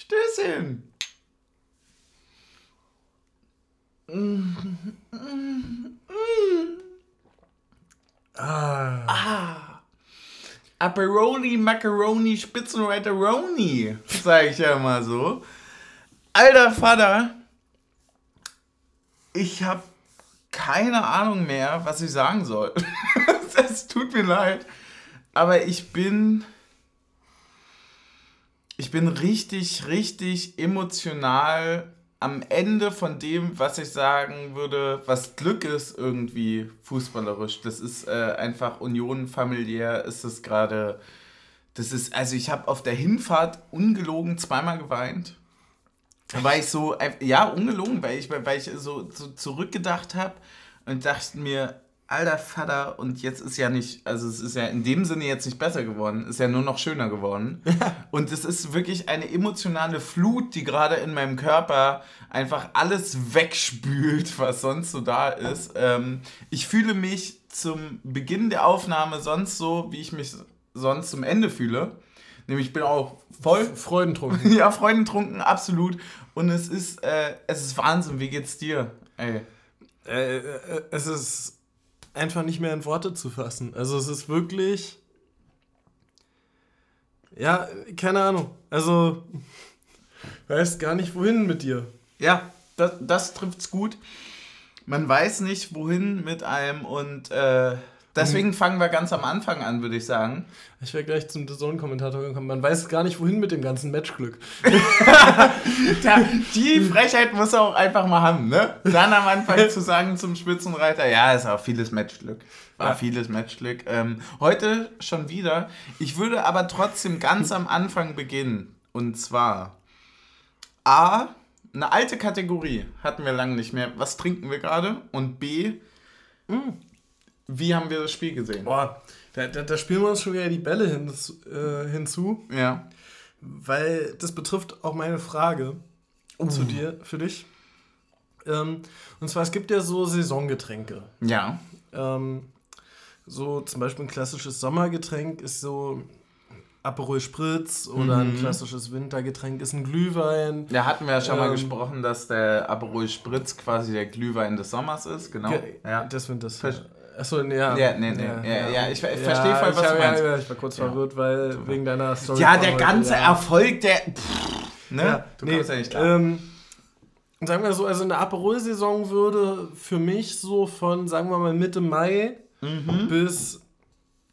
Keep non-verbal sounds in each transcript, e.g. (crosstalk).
Stößchen. Ah. Ah. Aperoni, Macaroni, Spitzenreiteroni, sag ich ja mal so. Alter Vater, ich habe keine Ahnung mehr, was ich sagen soll. (laughs) Es tut mir leid, aber ich bin ich bin richtig, richtig emotional am Ende von dem, was ich sagen würde, was Glück ist irgendwie fußballerisch. Das ist äh, einfach Union familiär, ist es gerade. Das ist, also ich habe auf der Hinfahrt ungelogen zweimal geweint. Weil ich so, ja, ungelogen, weil ich, weil ich so, so zurückgedacht habe und dachte mir, alter Vater, und jetzt ist ja nicht, also es ist ja in dem Sinne jetzt nicht besser geworden, ist ja nur noch schöner geworden. (laughs) und es ist wirklich eine emotionale Flut, die gerade in meinem Körper einfach alles wegspült, was sonst so da ist. Ähm, ich fühle mich zum Beginn der Aufnahme sonst so, wie ich mich sonst zum Ende fühle. Nämlich ich bin auch voll freudentrunken. (laughs) ja, freudentrunken, absolut. Und es ist, äh, es ist Wahnsinn. Wie geht's dir? Ey. Äh, äh, es ist einfach nicht mehr in Worte zu fassen. Also es ist wirklich. Ja, keine Ahnung. Also, weiß gar nicht, wohin mit dir. Ja, das, das trifft's gut. Man weiß nicht, wohin mit einem und äh, deswegen fangen wir ganz am Anfang an, würde ich sagen. Ich wäre gleich zum Zone-Kommentator gekommen. Man weiß gar nicht, wohin mit dem ganzen Matchglück. (laughs) die Frechheit muss er auch einfach mal haben, ne? Dann am Anfang zu sagen zum Spitzenreiter, ja, ist auch vieles Matchglück. War ja. vieles Matchglück. Ähm, heute schon wieder. Ich würde aber trotzdem ganz am Anfang beginnen. Und zwar A, eine alte Kategorie hatten wir lange nicht mehr. Was trinken wir gerade? Und B, mm. Wie haben wir das Spiel gesehen? Boah, da, da, da spielen wir uns schon wieder die Bälle hin, äh, hinzu. Ja. Weil das betrifft auch meine Frage uh. zu dir, für dich. Ähm, und zwar, es gibt ja so Saisongetränke. Ja. Ähm, so zum Beispiel ein klassisches Sommergetränk ist so Aperol Spritz oder mhm. ein klassisches Wintergetränk ist ein Glühwein. Ja, hatten wir ja schon ähm, mal gesprochen, dass der Aperol Spritz quasi der Glühwein des Sommers ist, genau. Ja, des Winters. Ver Achso, ja. Ja, nee, nee. Ja, ja, ja ich, ich verstehe voll, was ich, du meinst. Ja, ich war kurz verwirrt, weil Super. wegen deiner Story. Ja, der ganze Erfolg, der. Pff, ne? Du nee, kommst ja nicht klar. Ähm, sagen wir so, also eine Aperol-Saison würde für mich so von, sagen wir mal, Mitte Mai mhm. bis.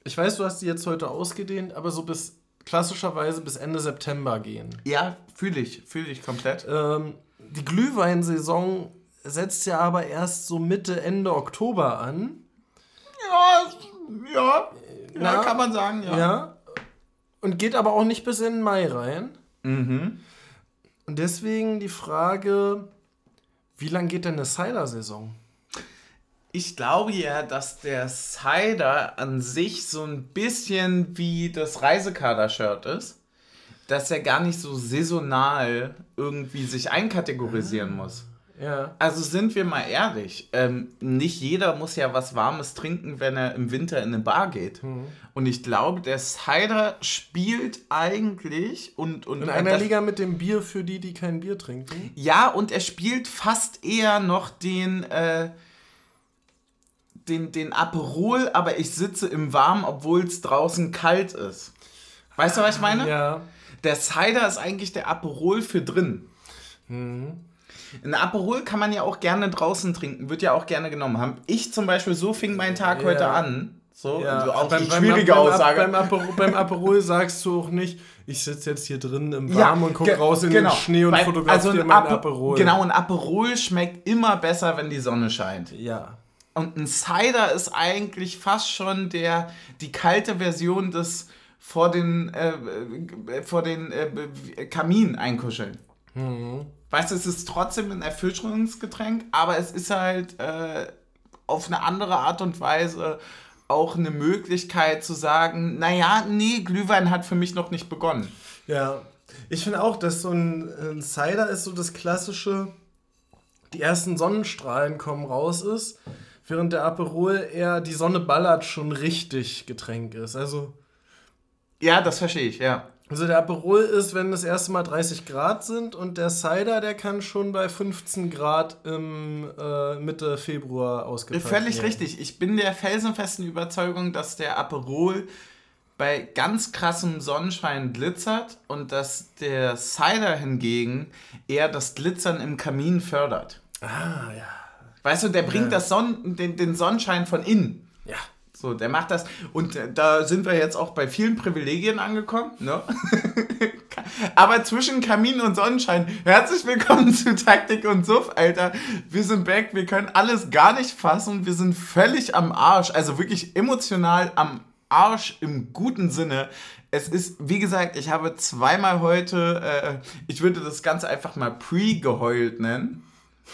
Ich weiß, du hast die jetzt heute ausgedehnt, aber so bis klassischerweise bis Ende September gehen. Ja, fühle ich, fühle ich komplett. Ähm, die Glühweinsaison setzt ja aber erst so Mitte, Ende Oktober an. Ja, ja, ja, ja kann man sagen, ja. ja. Und geht aber auch nicht bis in den Mai rein. Mhm. Und deswegen die Frage, wie lange geht denn eine Cider-Saison? Ich glaube ja, dass der Cider an sich so ein bisschen wie das Reisekader-Shirt ist. Dass er gar nicht so saisonal irgendwie sich einkategorisieren ah. muss. Ja. Also sind wir mal ehrlich, ähm, nicht jeder muss ja was Warmes trinken, wenn er im Winter in eine Bar geht. Mhm. Und ich glaube, der Cider spielt eigentlich und... und in einer Liga mit dem Bier für die, die kein Bier trinken? Ja, und er spielt fast eher noch den... Äh, den, den Aperol, aber ich sitze im Warmen, obwohl es draußen kalt ist. Weißt du, was ich meine? Ja. Der Cider ist eigentlich der Aperol für drin. Mhm. Ein Aperol kann man ja auch gerne draußen trinken, wird ja auch gerne genommen haben. Ich zum Beispiel, so fing mein Tag ja. heute an. So, ja, also auch beim, die schwierige beim, Aussage. Beim, Aperol, beim Aperol sagst du auch nicht, ich sitze jetzt hier drin im Warmen ja, und gucke raus in genau. den Schnee und fotografiere also mein Aperol. Genau, ein Aperol schmeckt immer besser, wenn die Sonne scheint. Ja. Und ein Cider ist eigentlich fast schon der, die kalte Version des vor den, äh, äh vor den äh, Kamin einkuscheln. Mhm. Weißt du, es ist trotzdem ein Erfrischungsgetränk, aber es ist halt äh, auf eine andere Art und Weise auch eine Möglichkeit zu sagen, naja, nee, Glühwein hat für mich noch nicht begonnen. Ja, ich finde auch, dass so ein, ein Cider ist so das klassische, die ersten Sonnenstrahlen kommen raus ist, während der Aperol eher die Sonne ballert schon richtig Getränk ist. Also ja, das verstehe ich, ja. Also der Aperol ist, wenn das erste Mal 30 Grad sind und der Cider, der kann schon bei 15 Grad im äh, Mitte Februar ausgepackt werden. Völlig richtig. Ich bin der felsenfesten Überzeugung, dass der Aperol bei ganz krassem Sonnenschein glitzert und dass der Cider hingegen eher das Glitzern im Kamin fördert. Ah, ja. Weißt du, der bringt ja. das Son den, den Sonnenschein von innen. Ja. So, der macht das. Und äh, da sind wir jetzt auch bei vielen Privilegien angekommen. Ne? (laughs) Aber zwischen Kamin und Sonnenschein, herzlich willkommen zu Taktik und Suff, Alter. Wir sind back, wir können alles gar nicht fassen. Wir sind völlig am Arsch. Also wirklich emotional am Arsch im guten Sinne. Es ist, wie gesagt, ich habe zweimal heute, äh, ich würde das Ganze einfach mal pre-geheult nennen.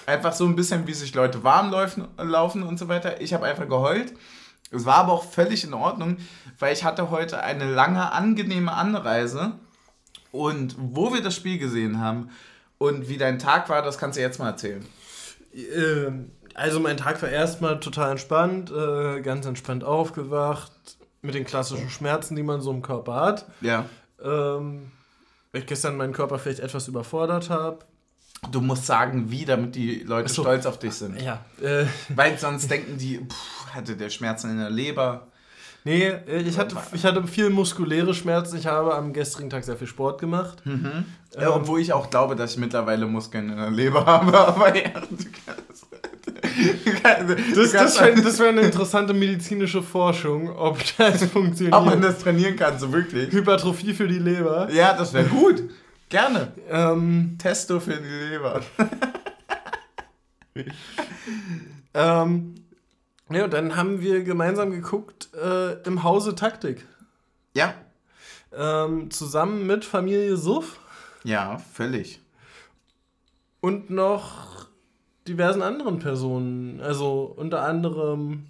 Einfach so ein bisschen, wie sich Leute warm laufen, laufen und so weiter. Ich habe einfach geheult. Es war aber auch völlig in Ordnung, weil ich hatte heute eine lange, angenehme Anreise. Und wo wir das Spiel gesehen haben und wie dein Tag war, das kannst du jetzt mal erzählen. Ähm, also mein Tag war erstmal total entspannt, äh, ganz entspannt aufgewacht, mit den klassischen Schmerzen, die man so im Körper hat. Ja. Ähm, weil ich gestern meinen Körper vielleicht etwas überfordert habe. Du musst sagen, wie, damit die Leute so. stolz auf dich sind. Ja. Äh. Weil sonst denken die, pff, hatte der Schmerzen in der Leber. Nee, äh, ich hatte, ich hatte viel muskuläre Schmerzen. Ich habe am gestrigen Tag sehr viel Sport gemacht. Mhm. Ähm, obwohl ich auch glaube, dass ich mittlerweile Muskeln in der Leber (laughs) habe. Aber ja, du kannst. das, das wäre wär eine interessante medizinische Forschung, ob das (laughs) funktioniert. Ob man das trainieren kann, so wirklich. Hypertrophie für die Leber. Ja, das wäre gut. Gerne. Ähm, Testo für die Leber. ähm, ja, und dann haben wir gemeinsam geguckt äh, im Hause Taktik. Ja. Ähm, zusammen mit Familie Suff. Ja, völlig. Und noch diversen anderen Personen. Also unter anderem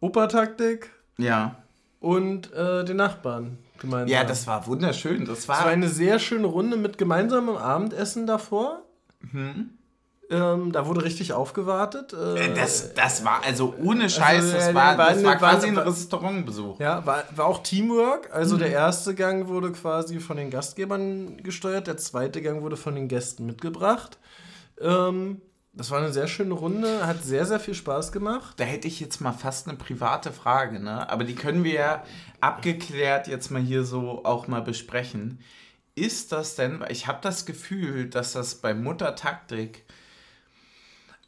Opertaktik. Ja. Und äh, den Nachbarn gemeinsam. Ja, das war wunderschön. Das war, das war eine sehr schöne Runde mit gemeinsamem Abendessen davor. Mhm. Ähm, da wurde richtig aufgewartet. Äh, das, das war, also ohne also, Scheiß, also, das, war, das war quasi ein Restaurantbesuch. Ja, war, war auch Teamwork. Also mhm. der erste Gang wurde quasi von den Gastgebern gesteuert, der zweite Gang wurde von den Gästen mitgebracht. Ähm, das war eine sehr schöne Runde, hat sehr, sehr viel Spaß gemacht. Da hätte ich jetzt mal fast eine private Frage, ne? Aber die können wir ja abgeklärt jetzt mal hier so auch mal besprechen. Ist das denn, ich habe das Gefühl, dass das bei Muttertaktik,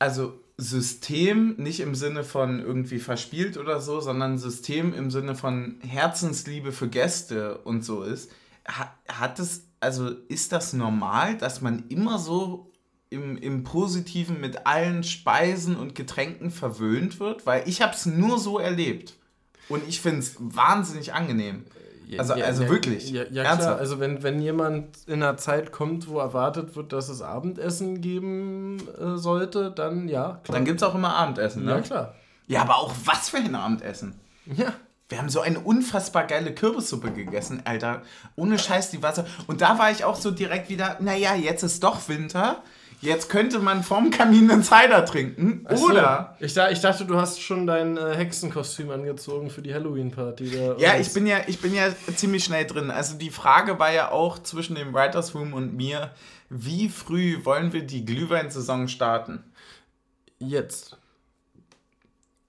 also System nicht im Sinne von irgendwie verspielt oder so, sondern System im Sinne von Herzensliebe für Gäste und so ist. Hat, es, also ist das normal, dass man immer so im, im Positiven mit allen Speisen und Getränken verwöhnt wird, weil ich habe es nur so erlebt. Und ich finde es wahnsinnig angenehm. Also, ja, also ja, wirklich. Ja, ja klar. Also wenn, wenn jemand in einer Zeit kommt, wo erwartet wird, dass es Abendessen geben äh, sollte, dann ja, klar. Dann gibt es auch immer Abendessen, ne? Ja, klar. Ja, aber auch was für ein Abendessen. Ja. Wir haben so eine unfassbar geile Kürbissuppe gegessen, Alter. Ohne Scheiß die Wasser. Und da war ich auch so direkt wieder, naja, jetzt ist doch Winter. Jetzt könnte man vorm Kamin einen Cider trinken. So. Oder. Ich, da, ich, dachte, du hast schon dein äh, Hexenkostüm angezogen für die Halloween-Party. Ja, ich bin ja, ich bin ja ziemlich schnell drin. Also die Frage war ja auch zwischen dem Writers Room und mir, wie früh wollen wir die Glühweinsaison starten? Jetzt.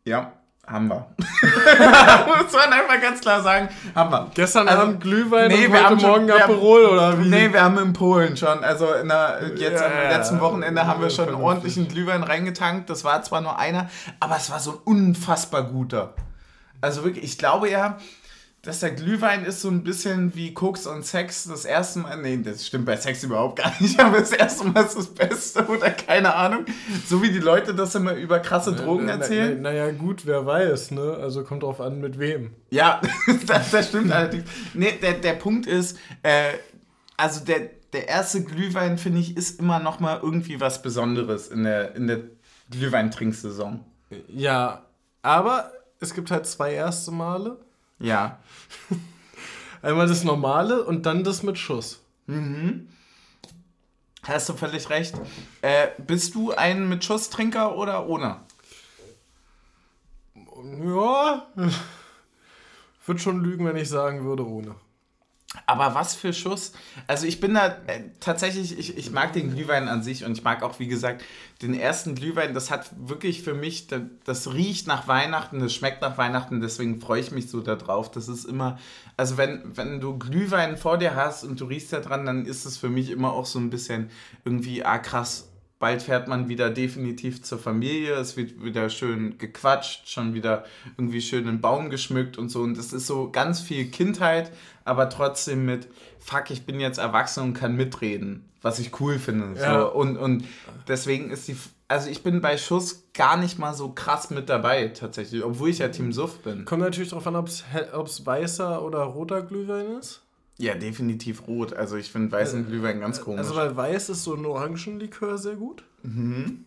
Ja. Haben wir. (laughs) Muss man einfach ganz klar sagen, haben wir. Gestern also, Abend Glühwein nee, und wir heute Morgen schon, Aperol haben, oder wie? Nee, wir haben in Polen schon, also in der, jetzt ja, am letzten Wochenende haben wir schon einen ordentlichen Glühwein reingetankt. Das war zwar nur einer, aber es war so ein unfassbar guter. Also wirklich, ich glaube ja, dass der Glühwein ist so ein bisschen wie Koks und Sex das erste Mal. Nee, das stimmt bei Sex überhaupt gar nicht, (laughs) aber das erste Mal ist das Beste oder keine Ahnung. So wie die Leute das immer über krasse Drogen erzählen. Naja, na, na gut, wer weiß, ne? Also kommt drauf an, mit wem. Ja, (laughs) das, das stimmt allerdings. Nee, der, der Punkt ist, äh, also der, der erste Glühwein, finde ich, ist immer noch mal irgendwie was Besonderes in der, in der Glühweintриnksaison. Ja, aber es gibt halt zwei erste Male. Ja. (laughs) Einmal das normale und dann das mit Schuss. Mhm. Hast du völlig recht. Äh, bist du ein mit Schusstrinker oder ohne? Ja. (laughs) Würde schon lügen, wenn ich sagen würde ohne. Aber was für Schuss. Also ich bin da äh, tatsächlich, ich, ich mag den Glühwein an sich und ich mag auch, wie gesagt, den ersten Glühwein. Das hat wirklich für mich, das, das riecht nach Weihnachten, das schmeckt nach Weihnachten, deswegen freue ich mich so darauf. Das ist immer, also wenn, wenn du Glühwein vor dir hast und du riechst da dran, dann ist es für mich immer auch so ein bisschen irgendwie, ah krass, bald fährt man wieder definitiv zur Familie, es wird wieder schön gequatscht, schon wieder irgendwie schön einen Baum geschmückt und so. Und das ist so ganz viel Kindheit, aber trotzdem mit, fuck, ich bin jetzt erwachsen und kann mitreden, was ich cool finde. Ja. So. Und, und deswegen ist die, also ich bin bei Schuss gar nicht mal so krass mit dabei tatsächlich, obwohl ich ja Team Suff bin. Kommt natürlich darauf an, ob es weißer oder roter Glühwein ist. Ja, definitiv rot. Also ich finde weißen äh, Glühwein ganz komisch. Also weil weiß ist so ein Orangenlikör sehr gut. Mhm.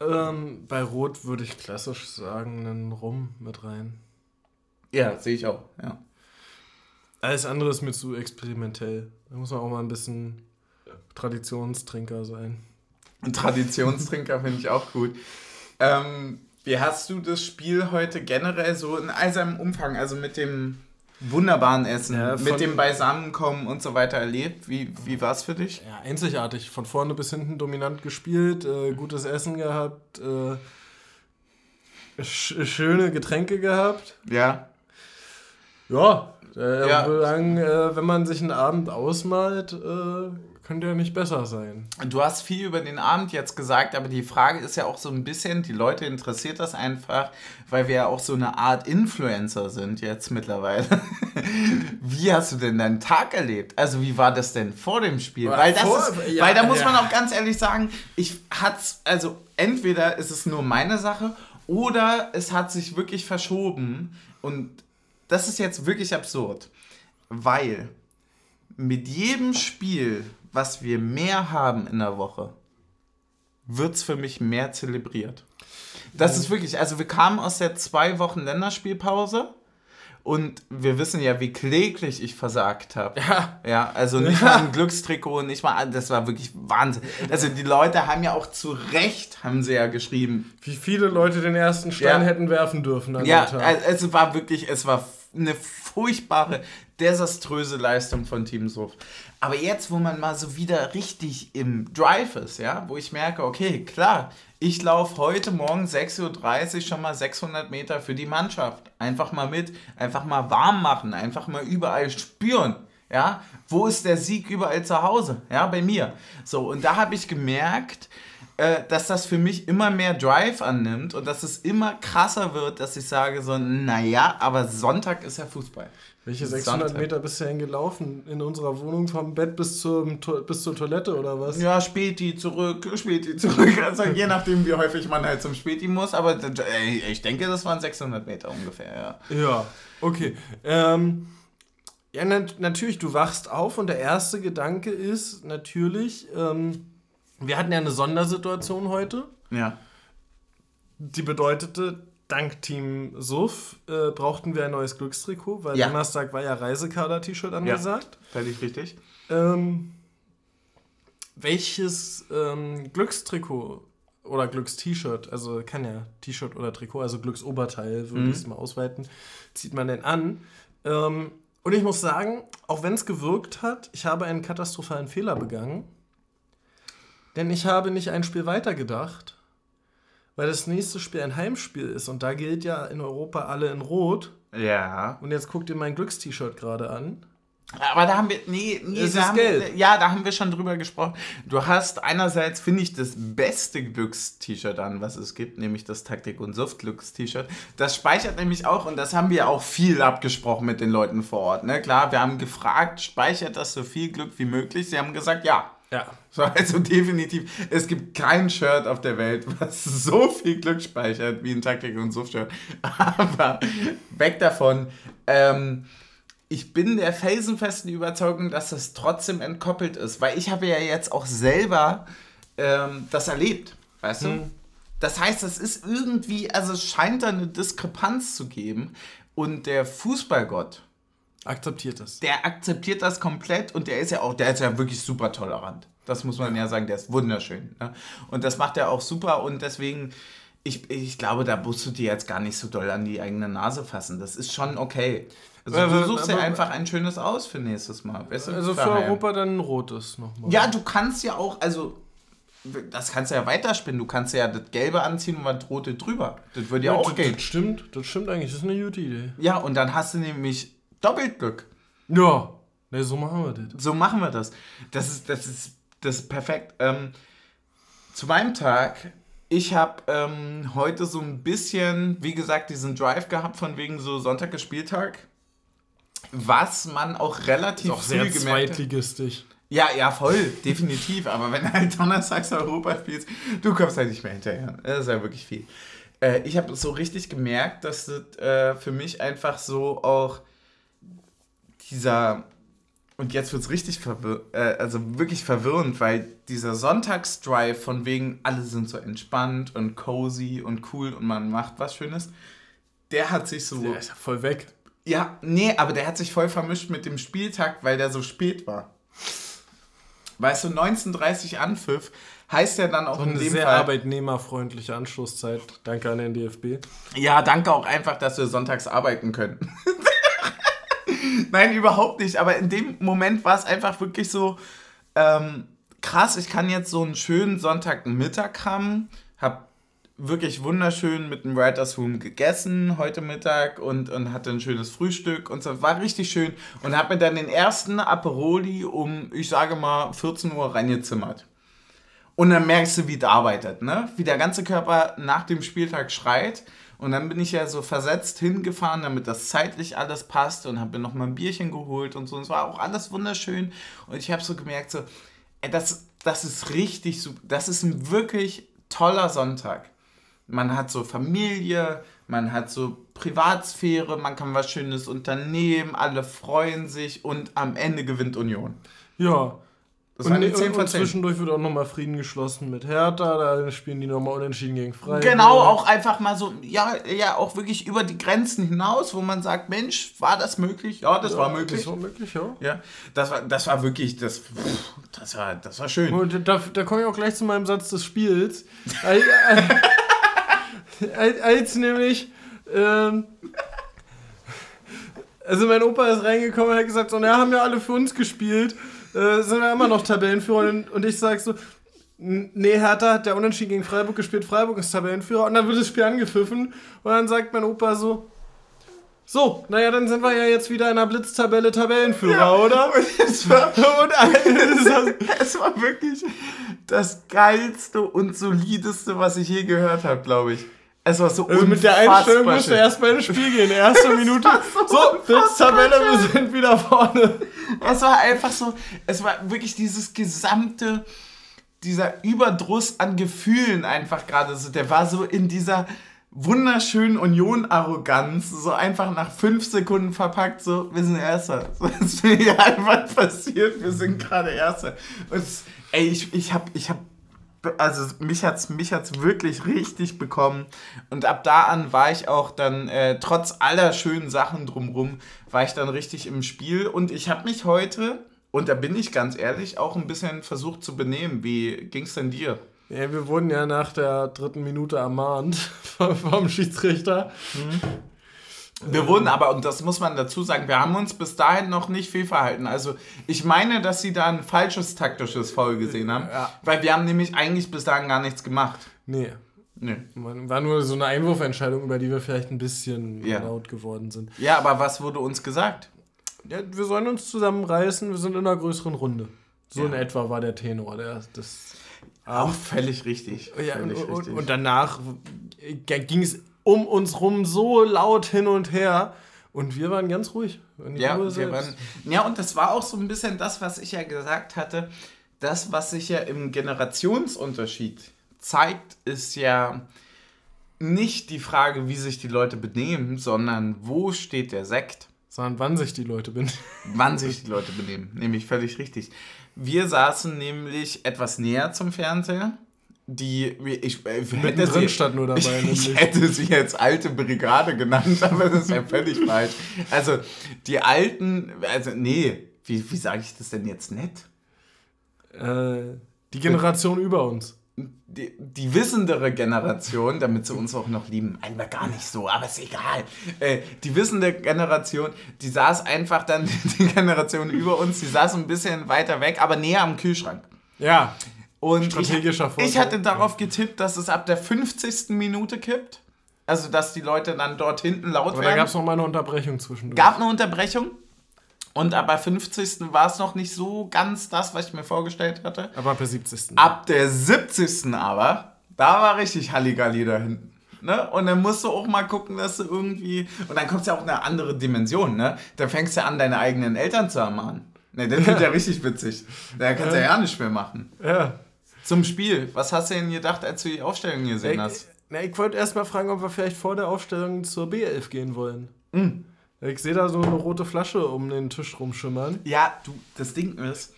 Ähm, bei Rot würde ich klassisch sagen, einen Rum mit rein. Ja, sehe ich auch, ja. Alles andere ist mir zu experimentell. Da muss man auch mal ein bisschen Traditionstrinker sein. Ein Traditionstrinker finde ich auch gut. Ähm, wie hast du das Spiel heute generell so in all seinem Umfang, also mit dem wunderbaren Essen, ja, mit dem Beisammenkommen und so weiter erlebt. Wie, wie war es für dich? Ja, einzigartig. Von vorne bis hinten dominant gespielt, äh, gutes Essen gehabt, äh, sch schöne Getränke gehabt. Ja. Ja, äh, ja. Sagen, äh, wenn man sich einen Abend ausmalt, äh, könnte ja nicht besser sein. Du hast viel über den Abend jetzt gesagt, aber die Frage ist ja auch so ein bisschen, die Leute interessiert das einfach, weil wir ja auch so eine Art Influencer sind jetzt mittlerweile. (laughs) wie hast du denn deinen Tag erlebt? Also wie war das denn vor dem Spiel? Weil, das vor, ist, ja, weil da muss ja. man auch ganz ehrlich sagen, ich hat's, also entweder ist es nur meine Sache oder es hat sich wirklich verschoben und das ist jetzt wirklich absurd, weil mit jedem Spiel was wir mehr haben in der Woche, wird es für mich mehr zelebriert. Das ist wirklich, also wir kamen aus der zwei Wochen Länderspielpause und wir wissen ja, wie kläglich ich versagt habe. Ja. Ja, also nicht mal ein Glückstrikot, nicht mal, das war wirklich Wahnsinn. Also die Leute haben ja auch zu Recht, haben sie ja geschrieben. Wie viele Leute den ersten Stein ja. hätten werfen dürfen an ja, dem Tag. Also es war wirklich, es war eine furchtbare, desaströse Leistung von Team Suff. Aber jetzt, wo man mal so wieder richtig im Drive ist, ja, wo ich merke, okay, klar, ich laufe heute Morgen 6.30 Uhr schon mal 600 Meter für die Mannschaft. Einfach mal mit, einfach mal warm machen, einfach mal überall spüren. Ja, wo ist der Sieg überall zu Hause? Ja, bei mir. So, und da habe ich gemerkt, äh, dass das für mich immer mehr Drive annimmt und dass es immer krasser wird, dass ich sage so, naja, aber Sonntag ist ja Fußball. Welche 600 Sonntag. Meter bist du denn gelaufen? In unserer Wohnung vom Bett bis, zum, bis zur Toilette oder was? Ja, Späti zurück, Späti zurück. (laughs) Also je nachdem, wie häufig man halt zum Späti muss. Aber ich denke, das waren 600 Meter ungefähr, ja. Ja, okay. Ähm, ja, nat natürlich, du wachst auf und der erste Gedanke ist natürlich, ähm, wir hatten ja eine Sondersituation heute. Ja. Die bedeutete, dank Team Suff äh, brauchten wir ein neues Glückstrikot, weil ja. Donnerstag war ja Reisekader-T-Shirt angesagt. Ja, völlig richtig. Ähm, welches ähm, Glückstrikot oder Glückst-T-Shirt, also kann ja T-Shirt oder Trikot, also Glücksoberteil, würde ich es mal ausweiten, zieht man denn an? Ähm, und ich muss sagen, auch wenn es gewirkt hat, ich habe einen katastrophalen Fehler begangen. Denn ich habe nicht ein Spiel weitergedacht, weil das nächste Spiel ein Heimspiel ist und da gilt ja in Europa alle in Rot. Ja. Und jetzt guck dir mein Glückst-T-Shirt gerade an. Aber da haben wir, nee, nee da haben, gelb. ja, da haben wir schon drüber gesprochen. Du hast einerseits, finde ich, das beste Glücks-T-Shirt an, was es gibt, nämlich das Taktik- und Suft-Glücks-T-Shirt. Das speichert nämlich auch, und das haben wir auch viel abgesprochen mit den Leuten vor Ort. Ne? Klar, wir haben gefragt, speichert das so viel Glück wie möglich? Sie haben gesagt, ja. Ja. So, also definitiv, es gibt kein Shirt auf der Welt, was (laughs) so viel Glück speichert wie ein Taktik- und Suft-Shirt. Aber weg davon. Ähm, ich bin der felsenfesten Überzeugung, dass das trotzdem entkoppelt ist, weil ich habe ja jetzt auch selber ähm, das erlebt, weißt hm. du? Das heißt, es ist irgendwie, also es scheint da eine Diskrepanz zu geben und der Fußballgott akzeptiert das. Der akzeptiert das komplett und der ist ja auch, der ist ja wirklich super tolerant. Das muss man ja, sagen, der ist wunderschön. Ne? Und das macht er auch super und deswegen ich, ich glaube, da musst du dir jetzt gar nicht so doll an die eigene Nase fassen. Das ist schon okay. Also du suchst dir einfach ein schönes aus für nächstes Mal. Weißt du, also für daheim. Europa dann ein rotes nochmal. Ja, du kannst ja auch, also das kannst du ja weiterspinnen. Du kannst ja das Gelbe anziehen und das Rote drüber. Das würde ja, ja, auch das, gehen. Das stimmt, das stimmt eigentlich. Das ist eine gute Idee. Ja, und dann hast du nämlich doppelt Glück. Ja, ne, so machen wir das. So machen wir das. Das ist, das ist, das ist perfekt. Ähm, zu meinem Tag ich habe ähm, heute so ein bisschen, wie gesagt, diesen Drive gehabt von wegen so Sonntag ist Spieltag. Was man auch relativ ist auch sehr zweitligistisch. Ja, ja, voll, definitiv. Aber wenn halt donnerstags Europa spielst, du kommst halt nicht mehr hinterher. Das ist ja wirklich viel. Äh, ich habe so richtig gemerkt, dass das äh, für mich einfach so auch dieser und jetzt wird es richtig verwirr äh, also wirklich verwirrend, weil dieser Sonntagsdrive von wegen, alle sind so entspannt und cozy und cool und man macht was Schönes, der hat sich so. Der ist ja voll weg. Ja, nee, aber der hat sich voll vermischt mit dem Spieltag, weil der so spät war. Weißt du, 19.30 Anpfiff heißt ja dann auch so in dem sehr Fall, arbeitnehmerfreundliche Anschlusszeit. Danke an den DFB. Ja, danke auch einfach, dass wir sonntags arbeiten können. (laughs) (laughs) Nein, überhaupt nicht. Aber in dem Moment war es einfach wirklich so ähm, krass. Ich kann jetzt so einen schönen Sonntagmittag haben. Hab wirklich wunderschön mit dem Writers Room gegessen heute Mittag und, und hatte ein schönes Frühstück und so. War richtig schön. Und habe mir dann den ersten Aperoli um, ich sage mal, 14 Uhr reingezimmert. Und dann merkst du, wie es arbeitet, ne? Wie der ganze Körper nach dem Spieltag schreit. Und dann bin ich ja so versetzt hingefahren, damit das zeitlich alles passt und habe mir noch mal ein Bierchen geholt und so. Und es war auch alles wunderschön. Und ich habe so gemerkt, so, ey, das, das ist richtig super. Das ist ein wirklich toller Sonntag. Man hat so Familie, man hat so Privatsphäre, man kann was Schönes unternehmen, alle freuen sich und am Ende gewinnt Union. Ja, das und, die 10 von 10. zwischendurch wird auch nochmal Frieden geschlossen mit Hertha, da spielen die nochmal unentschieden gegen Freiburg. Genau, auch einfach mal so, ja, ja, auch wirklich über die Grenzen hinaus, wo man sagt, Mensch, war das möglich? Ja, das ja, war möglich. Das war möglich, ja. Ja, das war, das war wirklich, das, das, war, das war schön. Und da, da komme ich auch gleich zu meinem Satz des Spiels. als, als, als nämlich, ähm, also mein Opa ist reingekommen und hat gesagt, so, na, haben ja alle für uns gespielt äh, sind wir immer noch Tabellenführer und ich sage so, nee, Hertha hat der Unentschieden gegen Freiburg gespielt, Freiburg ist Tabellenführer und dann wird das Spiel angepfiffen und dann sagt mein Opa so, so, naja, dann sind wir ja jetzt wieder in der Blitztabelle Tabellenführer, ja, oder? (laughs) Und es war, (laughs) und (laughs) es war wirklich das geilste und solideste, was ich je gehört habe, glaube ich. Es war so also mit der Einstellung musst du erstmal ins Spiel gehen. Erste (laughs) Minute. so, so Tabelle, wir sind wieder vorne. Es war einfach so, es war wirklich dieses gesamte, dieser Überdruss an Gefühlen einfach gerade so. Der war so in dieser wunderschönen Union-Arroganz, so einfach nach fünf Sekunden verpackt, so, wir sind Erster. (laughs) So, es ist mir einfach passiert, wir sind gerade Erster. Und ey, ich, ich hab, ich hab also mich hat es mich hat's wirklich richtig bekommen. Und ab da an war ich auch dann, äh, trotz aller schönen Sachen drumrum, war ich dann richtig im Spiel. Und ich habe mich heute, und da bin ich ganz ehrlich, auch ein bisschen versucht zu benehmen. Wie ging es denn dir? Ja, wir wurden ja nach der dritten Minute ermahnt (laughs) vom Schiedsrichter. Mhm. Wir wurden aber, und das muss man dazu sagen, wir haben uns bis dahin noch nicht viel verhalten. Also ich meine, dass sie da ein falsches taktisches Foul gesehen haben, ja. weil wir haben nämlich eigentlich bis dahin gar nichts gemacht. Nee. Nee. War nur so eine Einwurfentscheidung, über die wir vielleicht ein bisschen ja. laut geworden sind. Ja, aber was wurde uns gesagt? Ja, wir sollen uns zusammenreißen, wir sind in einer größeren Runde. So in etwa war der Tenor. Der, das, Auch völlig richtig. Ja, völlig und, richtig. und danach ging es um uns rum so laut hin und her. Und wir waren ganz ruhig. Ja, wir waren, ja, und das war auch so ein bisschen das, was ich ja gesagt hatte. Das, was sich ja im Generationsunterschied zeigt, ist ja nicht die Frage, wie sich die Leute benehmen, sondern wo steht der Sekt. Sondern wann sich die Leute benehmen. (laughs) Wann sich die Leute benehmen, nämlich völlig richtig. Wir saßen nämlich etwas näher zum Fernseher die ich, äh, ich hätte sie, stand nur dabei. (laughs) Ich, ich hätte sie jetzt alte Brigade genannt, (laughs) aber das ist ja völlig falsch. Also die alten, also nee, wie, wie sage ich das denn jetzt nett? Äh, die Generation äh, über uns. die, die wissendere Generation, damit sie uns auch noch lieben, einmal gar nicht so, aber ist egal. Äh, die wissende Generation, die saß einfach dann, (laughs) die Generation über uns, die saß ein bisschen weiter weg, aber näher am Kühlschrank. Ja. Und Strategischer ich, ich hatte darauf getippt, dass es ab der 50. Minute kippt. Also, dass die Leute dann dort hinten laut aber werden. Aber da gab es noch mal eine Unterbrechung zwischendurch. Gab eine Unterbrechung. Und aber 50. war es noch nicht so ganz das, was ich mir vorgestellt hatte. Aber ab der 70. Ab der 70. aber, da war richtig Halligalli da hinten. Ne? Und dann musst du auch mal gucken, dass du irgendwie. Und dann kommt es ja auch eine andere Dimension, ne? Dann fängst du ja an, deine eigenen Eltern zu ermahnen. Ne, das wird ja (laughs) richtig witzig. Da kannst du ja. ja nicht mehr machen. Ja. Zum Spiel. Was hast du denn gedacht, als du die Aufstellung gesehen ich, hast? Na, ich wollte erst mal fragen, ob wir vielleicht vor der Aufstellung zur B11 gehen wollen. Mhm. Ich sehe da so eine rote Flasche um den Tisch rumschimmern. Ja, du, das Ding ist,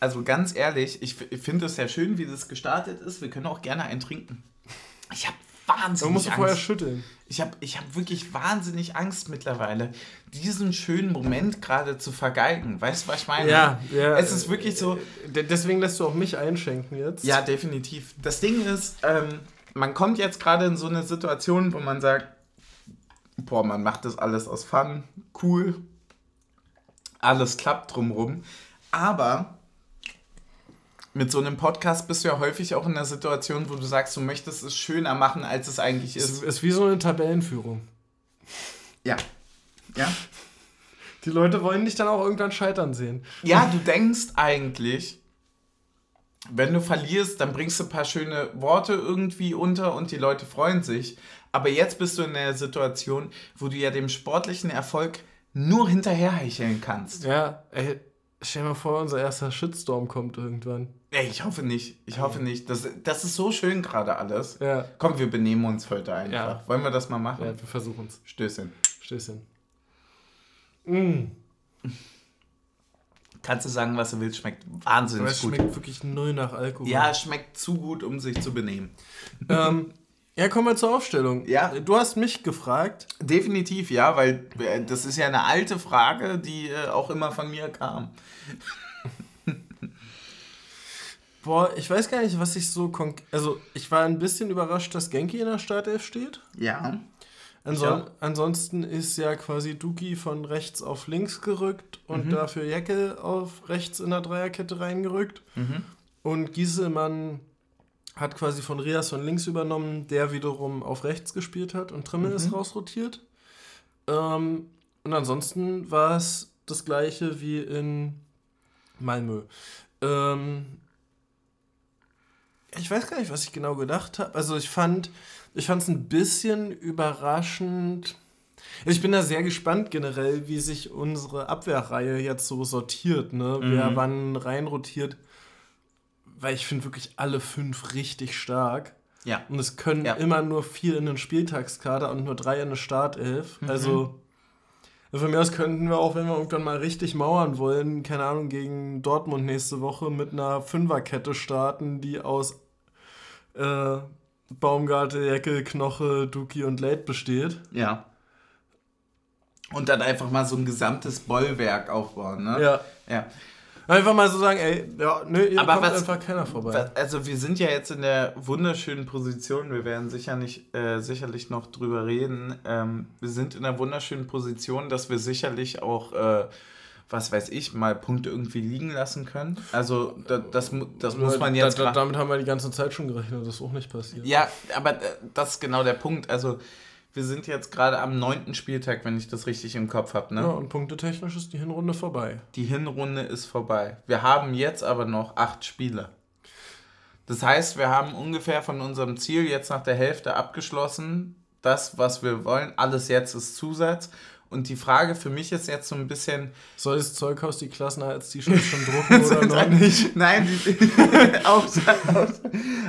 also ganz ehrlich, ich, ich finde es sehr schön, wie das gestartet ist. Wir können auch gerne einen trinken. Ich habe wahnsinnig Man muss Angst. vorher schütteln. Ich habe ich hab wirklich wahnsinnig Angst mittlerweile, diesen schönen Moment gerade zu vergeigen. Weißt du, was ich meine? Ja, ja. Es ist wirklich so. Deswegen lässt du auch mich einschenken jetzt. Ja, definitiv. Das Ding ist, ähm, man kommt jetzt gerade in so eine Situation, wo man sagt, boah, man macht das alles aus Fun, cool, alles klappt drumrum. Aber mit so einem Podcast bist du ja häufig auch in der Situation, wo du sagst, du möchtest es schöner machen, als es eigentlich ist. Es ist wie so eine Tabellenführung. Ja. Ja. Die Leute wollen dich dann auch irgendwann scheitern sehen. Ja, du denkst eigentlich, wenn du verlierst, dann bringst du ein paar schöne Worte irgendwie unter und die Leute freuen sich. Aber jetzt bist du in der Situation, wo du ja dem sportlichen Erfolg nur hinterherhecheln kannst. Ja, ey, stell dir mal vor, unser erster Shitstorm kommt irgendwann. Ey, ich hoffe nicht. Ich hoffe nicht. Das, das ist so schön gerade alles. Ja. Komm, wir benehmen uns heute einfach. Ja. Wollen wir das mal machen? Ja, wir versuchen es. Stößchen. Stößchen. Mm. Kannst du sagen, was du willst, schmeckt wahnsinnig Aber es gut. Es schmeckt wirklich null nach Alkohol. Ja, es schmeckt zu gut, um sich zu benehmen. Ähm, ja, kommen wir zur Aufstellung. Ja. Du hast mich gefragt. Definitiv, ja, weil äh, das ist ja eine alte Frage, die äh, auch immer von mir kam. (laughs) Boah, ich weiß gar nicht, was ich so konkret. Also, ich war ein bisschen überrascht, dass Genki in der Startelf steht. Ja. Anson. Ansonsten ist ja quasi Duki von rechts auf links gerückt und mhm. dafür Jecke auf rechts in der Dreierkette reingerückt. Mhm. Und Gieselmann hat quasi von Rias von links übernommen, der wiederum auf rechts gespielt hat und Trimmel mhm. ist rausrotiert. Ähm, und ansonsten war es das gleiche wie in Malmö. Ähm, ich weiß gar nicht, was ich genau gedacht habe. Also ich fand ich fand es ein bisschen überraschend. Ich bin da sehr gespannt generell, wie sich unsere Abwehrreihe jetzt so sortiert, ne? Mhm. Wer wann reinrotiert weil ich finde wirklich alle fünf richtig stark. Ja. Und es können ja. immer nur vier in den Spieltagskader und nur drei in eine Startelf. Mhm. Also von mir aus könnten wir auch, wenn wir irgendwann mal richtig mauern wollen, keine Ahnung, gegen Dortmund nächste Woche mit einer Fünferkette starten, die aus äh, Baumgarte, Jecke, Knoche, Duki und Late besteht. Ja. Und dann einfach mal so ein gesamtes Bollwerk aufbauen, ne? Ja. Ja. Einfach mal so sagen, ey, ja, nö, hier Aber kommt was, einfach keiner vorbei. also wir sind ja jetzt in der wunderschönen Position, wir werden sicher nicht, äh, sicherlich noch drüber reden. Ähm, wir sind in der wunderschönen Position, dass wir sicherlich auch, äh, was weiß ich, mal Punkte irgendwie liegen lassen können. Also da, das, das muss man jetzt. Da, da, damit haben wir die ganze Zeit schon gerechnet, das ist auch nicht passiert. Ja, aber äh, das ist genau der Punkt. Also wir sind jetzt gerade am neunten Spieltag, wenn ich das richtig im Kopf habe. Ne? Ja, und punktetechnisch ist die Hinrunde vorbei. Die Hinrunde ist vorbei. Wir haben jetzt aber noch acht Spiele. Das heißt, wir haben ungefähr von unserem Ziel jetzt nach der Hälfte abgeschlossen. Das, was wir wollen, alles jetzt ist Zusatz. Und die Frage für mich ist jetzt so ein bisschen. Soll das Zeughaus die Klassenheits-T-Shirts (laughs) schon drucken oder noch nicht? Nein, auch, (laughs) auch,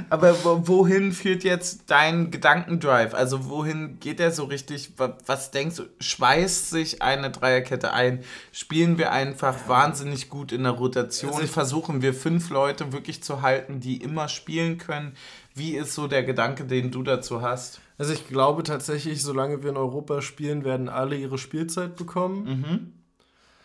aber wohin führt jetzt dein Gedankendrive? Also wohin geht er so richtig? Was denkst du? Schweißt sich eine Dreierkette ein? Spielen wir einfach wahnsinnig gut in der Rotation? Also Versuchen wir fünf Leute wirklich zu halten, die immer spielen können? Wie ist so der Gedanke, den du dazu hast? Also ich glaube tatsächlich, solange wir in Europa spielen, werden alle ihre Spielzeit bekommen.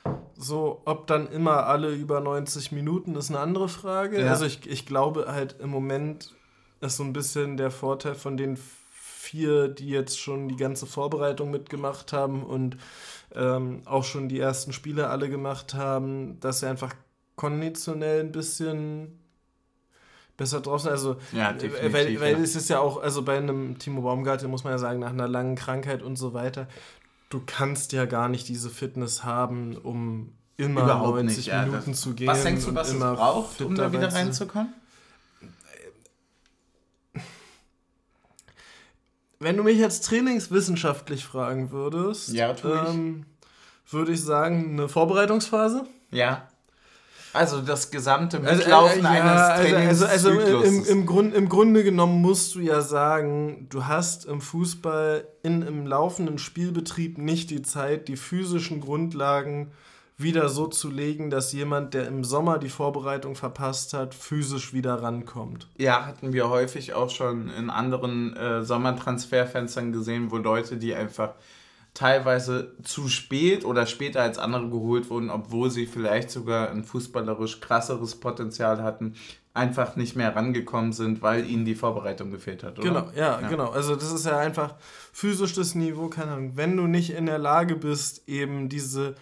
Mhm. So, ob dann immer alle über 90 Minuten, ist eine andere Frage. Ja. Also ich, ich glaube halt im Moment, ist so ein bisschen der Vorteil von den vier, die jetzt schon die ganze Vorbereitung mitgemacht haben und ähm, auch schon die ersten Spiele alle gemacht haben, dass sie einfach konditionell ein bisschen besser drauf sind. Also, ja, äh, weil, weil ja. es ist ja auch, also bei einem Timo Baumgartel muss man ja sagen, nach einer langen Krankheit und so weiter, du kannst ja gar nicht diese Fitness haben, um immer Überhaupt 90 nicht, ja, Minuten zu gehen. Was denkst du, was es braucht, um da wieder reinzukommen? Wenn du mich jetzt trainingswissenschaftlich fragen würdest, ja, ähm, würde ich sagen, eine Vorbereitungsphase. Ja. Also das gesamte also, Mitlaufen also, äh, ja, eines Trainings. Also, also, also im, im, Grund, im Grunde genommen musst du ja sagen, du hast im Fußball in, im laufenden Spielbetrieb nicht die Zeit, die physischen Grundlagen wieder so zu legen, dass jemand, der im Sommer die Vorbereitung verpasst hat, physisch wieder rankommt. Ja, hatten wir häufig auch schon in anderen äh, Sommertransferfenstern gesehen, wo Leute, die einfach teilweise zu spät oder später als andere geholt wurden, obwohl sie vielleicht sogar ein fußballerisch krasseres Potenzial hatten, einfach nicht mehr rangekommen sind, weil ihnen die Vorbereitung gefehlt hat, oder? Genau, ja, ja, genau. Also das ist ja einfach physisch das Niveau, keine Ahnung. Wenn du nicht in der Lage bist, eben diese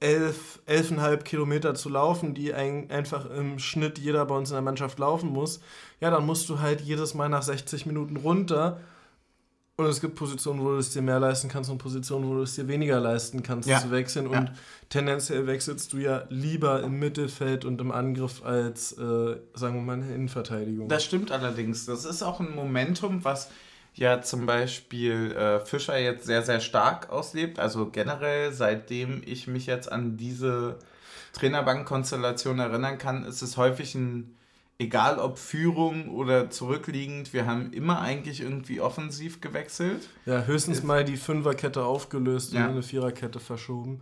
elf, elfeinhalb Kilometer zu laufen, die ein, einfach im Schnitt jeder bei uns in der Mannschaft laufen muss, ja, dann musst du halt jedes Mal nach 60 Minuten runter. Und es gibt Positionen, wo du es dir mehr leisten kannst und Positionen, wo du es dir weniger leisten kannst, ja. zu wechseln. Und ja. tendenziell wechselst du ja lieber im Mittelfeld und im Angriff als, äh, sagen wir mal, in der Innenverteidigung. Das stimmt allerdings. Das ist auch ein Momentum, was ja zum Beispiel äh, Fischer jetzt sehr, sehr stark auslebt. Also generell, seitdem ich mich jetzt an diese Trainerbankkonstellation erinnern kann, ist es häufig ein, egal ob Führung oder zurückliegend, wir haben immer eigentlich irgendwie offensiv gewechselt. Ja, höchstens mal die Fünferkette aufgelöst ja. und eine Viererkette verschoben.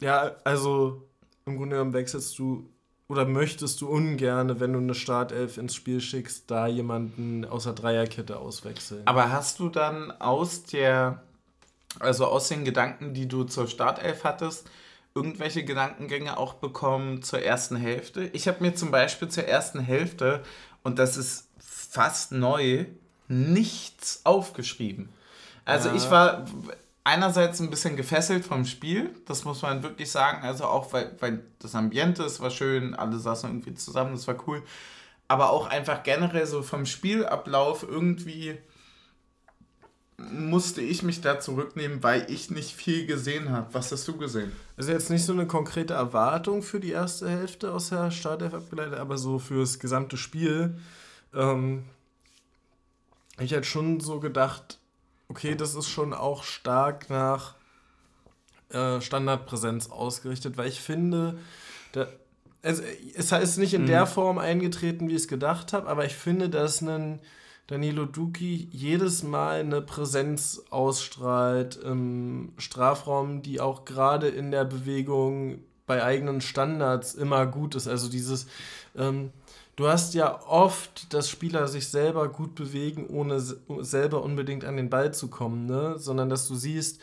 Ja, also im Grunde genommen wechselst du oder möchtest du ungern, wenn du eine Startelf ins Spiel schickst, da jemanden aus der Dreierkette auswechseln? Aber hast du dann aus der, also aus den Gedanken, die du zur Startelf hattest, irgendwelche Gedankengänge auch bekommen zur ersten Hälfte? Ich habe mir zum Beispiel zur ersten Hälfte, und das ist fast neu, nichts aufgeschrieben. Also ja. ich war, einerseits ein bisschen gefesselt vom Spiel, das muss man wirklich sagen, also auch weil, weil das Ambiente, es war schön, alle saßen irgendwie zusammen, das war cool, aber auch einfach generell so vom Spielablauf irgendwie musste ich mich da zurücknehmen, weil ich nicht viel gesehen habe. Was hast du gesehen? Also jetzt nicht so eine konkrete Erwartung für die erste Hälfte aus der Startelf abgeleitet, aber so fürs gesamte Spiel. Ähm, ich hätte schon so gedacht, okay, das ist schon auch stark nach äh, Standardpräsenz ausgerichtet, weil ich finde, da, also, es ist nicht in mhm. der Form eingetreten, wie ich es gedacht habe, aber ich finde, dass ein Danilo Duki jedes Mal eine Präsenz ausstrahlt im Strafraum, die auch gerade in der Bewegung bei eigenen Standards immer gut ist. Also dieses ähm, Du hast ja oft, dass Spieler sich selber gut bewegen, ohne selber unbedingt an den Ball zu kommen, ne? sondern dass du siehst,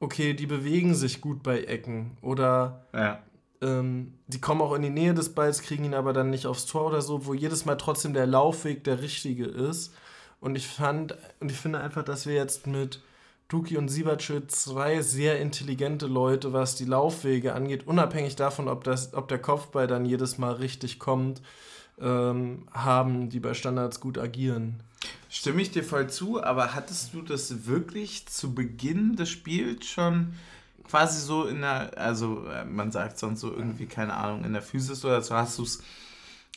okay, die bewegen sich gut bei Ecken oder ja. Ähm, die kommen auch in die Nähe des Balls, kriegen ihn aber dann nicht aufs Tor oder so, wo jedes Mal trotzdem der Laufweg der richtige ist. Und ich fand, und ich finde einfach, dass wir jetzt mit Duki und Siebertschö zwei sehr intelligente Leute, was die Laufwege angeht, unabhängig davon, ob, das, ob der Kopfball dann jedes Mal richtig kommt, ähm, haben, die bei Standards gut agieren. Stimme ich dir voll zu, aber hattest du das wirklich zu Beginn des Spiels schon quasi so in der, also äh, man sagt sonst so irgendwie, keine Ahnung, in der Physis oder so, hast du es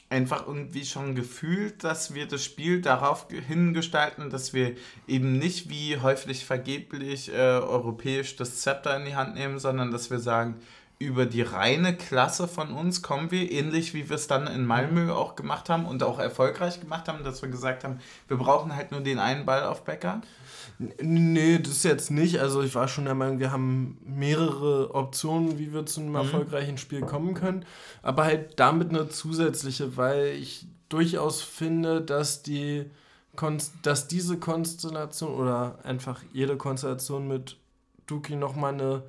einfach irgendwie schon gefühlt, dass wir das Spiel darauf hingestalten, dass wir eben nicht wie häufig vergeblich äh, europäisch das Zepter in die Hand nehmen, sondern dass wir sagen, über die reine Klasse von uns kommen wir, ähnlich wie wir es dann in Malmö auch gemacht haben und auch erfolgreich gemacht haben, dass wir gesagt haben, wir brauchen halt nur den einen Ball auf Becker. Nee, das jetzt nicht. Also ich war schon der Meinung, wir haben mehrere Optionen, wie wir zu einem mhm. erfolgreichen Spiel kommen können. Aber halt damit eine zusätzliche, weil ich durchaus finde, dass die dass diese Konstellation oder einfach jede Konstellation mit Duki nochmal eine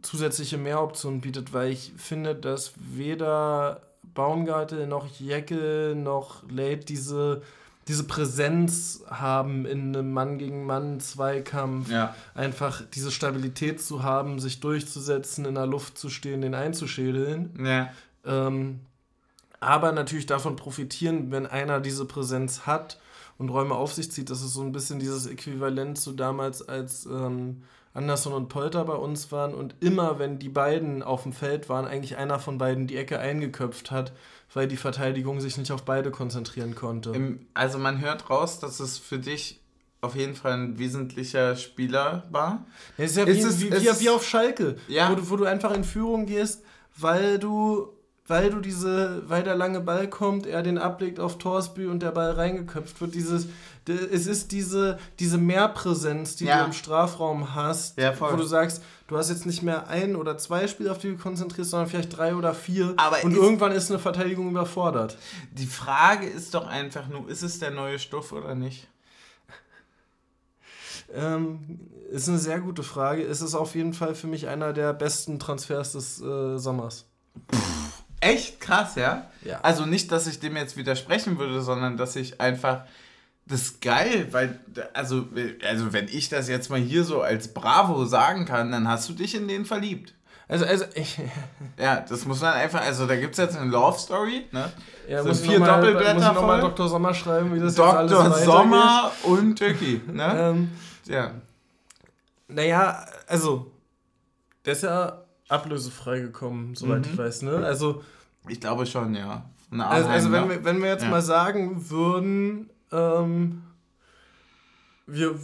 zusätzliche Mehroption bietet, weil ich finde, dass weder Baumgartel noch Jeckel noch Late diese diese Präsenz haben in einem Mann gegen Mann Zweikampf, ja. einfach diese Stabilität zu haben, sich durchzusetzen, in der Luft zu stehen, den einzuschädeln. Ja. Ähm, aber natürlich davon profitieren, wenn einer diese Präsenz hat und Räume auf sich zieht. Das ist so ein bisschen dieses Äquivalent zu damals, als ähm, Anderson und Polter bei uns waren und immer, wenn die beiden auf dem Feld waren, eigentlich einer von beiden die Ecke eingeköpft hat, weil die Verteidigung sich nicht auf beide konzentrieren konnte. Im, also man hört raus, dass es für dich auf jeden Fall ein wesentlicher Spieler war. Ja, ist ja ist wie, es, wie, wie, wie, auf Schalke, ja. wo, du, wo du einfach in Führung gehst, weil du weil du diese, weil der lange Ball kommt, er den ablegt auf Torsby und der Ball reingeköpft wird. Dieses, es ist diese, diese Mehrpräsenz, die ja. du im Strafraum hast, ja, wo du sagst, du hast jetzt nicht mehr ein oder zwei Spiele, auf die du konzentrierst, sondern vielleicht drei oder vier. Aber und ist, irgendwann ist eine Verteidigung überfordert. Die Frage ist doch einfach nur, ist es der neue Stoff oder nicht? Ähm, ist eine sehr gute Frage. Es ist auf jeden Fall für mich einer der besten Transfers des äh, Sommers. Pff echt krass, ja? ja? Also nicht, dass ich dem jetzt widersprechen würde, sondern dass ich einfach das ist geil, weil, also, also wenn ich das jetzt mal hier so als Bravo sagen kann, dann hast du dich in den verliebt. Also, also ich. Ja, das muss man einfach, also da gibt es jetzt eine Love Story, ne? Ja, muss vier mal, Doppelblätter muss ich nochmal Dr. Sommer schreiben, wie das Dr. alles Sommer und Türkei, ne? ähm, ja. Naja, also, der ist ja ablösefrei gekommen, soweit mhm. ich weiß, ne? Also. Ich glaube schon, ja. Also, also, wenn, wir, wenn wir jetzt ja. mal sagen würden, ähm, wir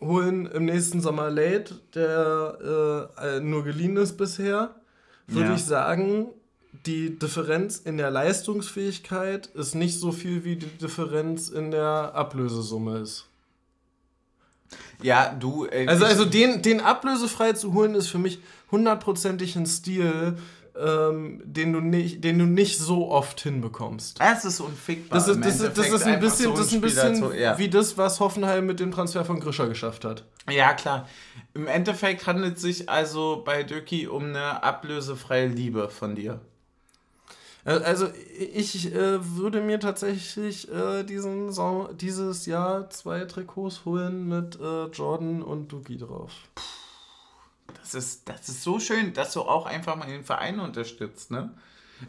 holen im nächsten Sommer Late, der äh, nur geliehen ist bisher, würde ja. ich sagen, die Differenz in der Leistungsfähigkeit ist nicht so viel, wie die Differenz in der Ablösesumme ist. Ja, du. Äh, also, also den, den ablösefrei zu holen, ist für mich hundertprozentig ein Stil, ähm, den, du nicht, den du nicht so oft hinbekommst. Es ist unfickbar. Das ist, das, ist, das ist ein bisschen, so das ist ein bisschen so, ja. wie das, was Hoffenheim mit dem Transfer von Grischer geschafft hat. Ja, klar. Im Endeffekt handelt es sich also bei Döki um eine ablösefreie Liebe von dir. Also ich äh, würde mir tatsächlich äh, diesen Sommer, dieses Jahr zwei Trikots holen mit äh, Jordan und Duki drauf. Das ist, das ist so schön, dass du auch einfach mal den Verein unterstützt, ne?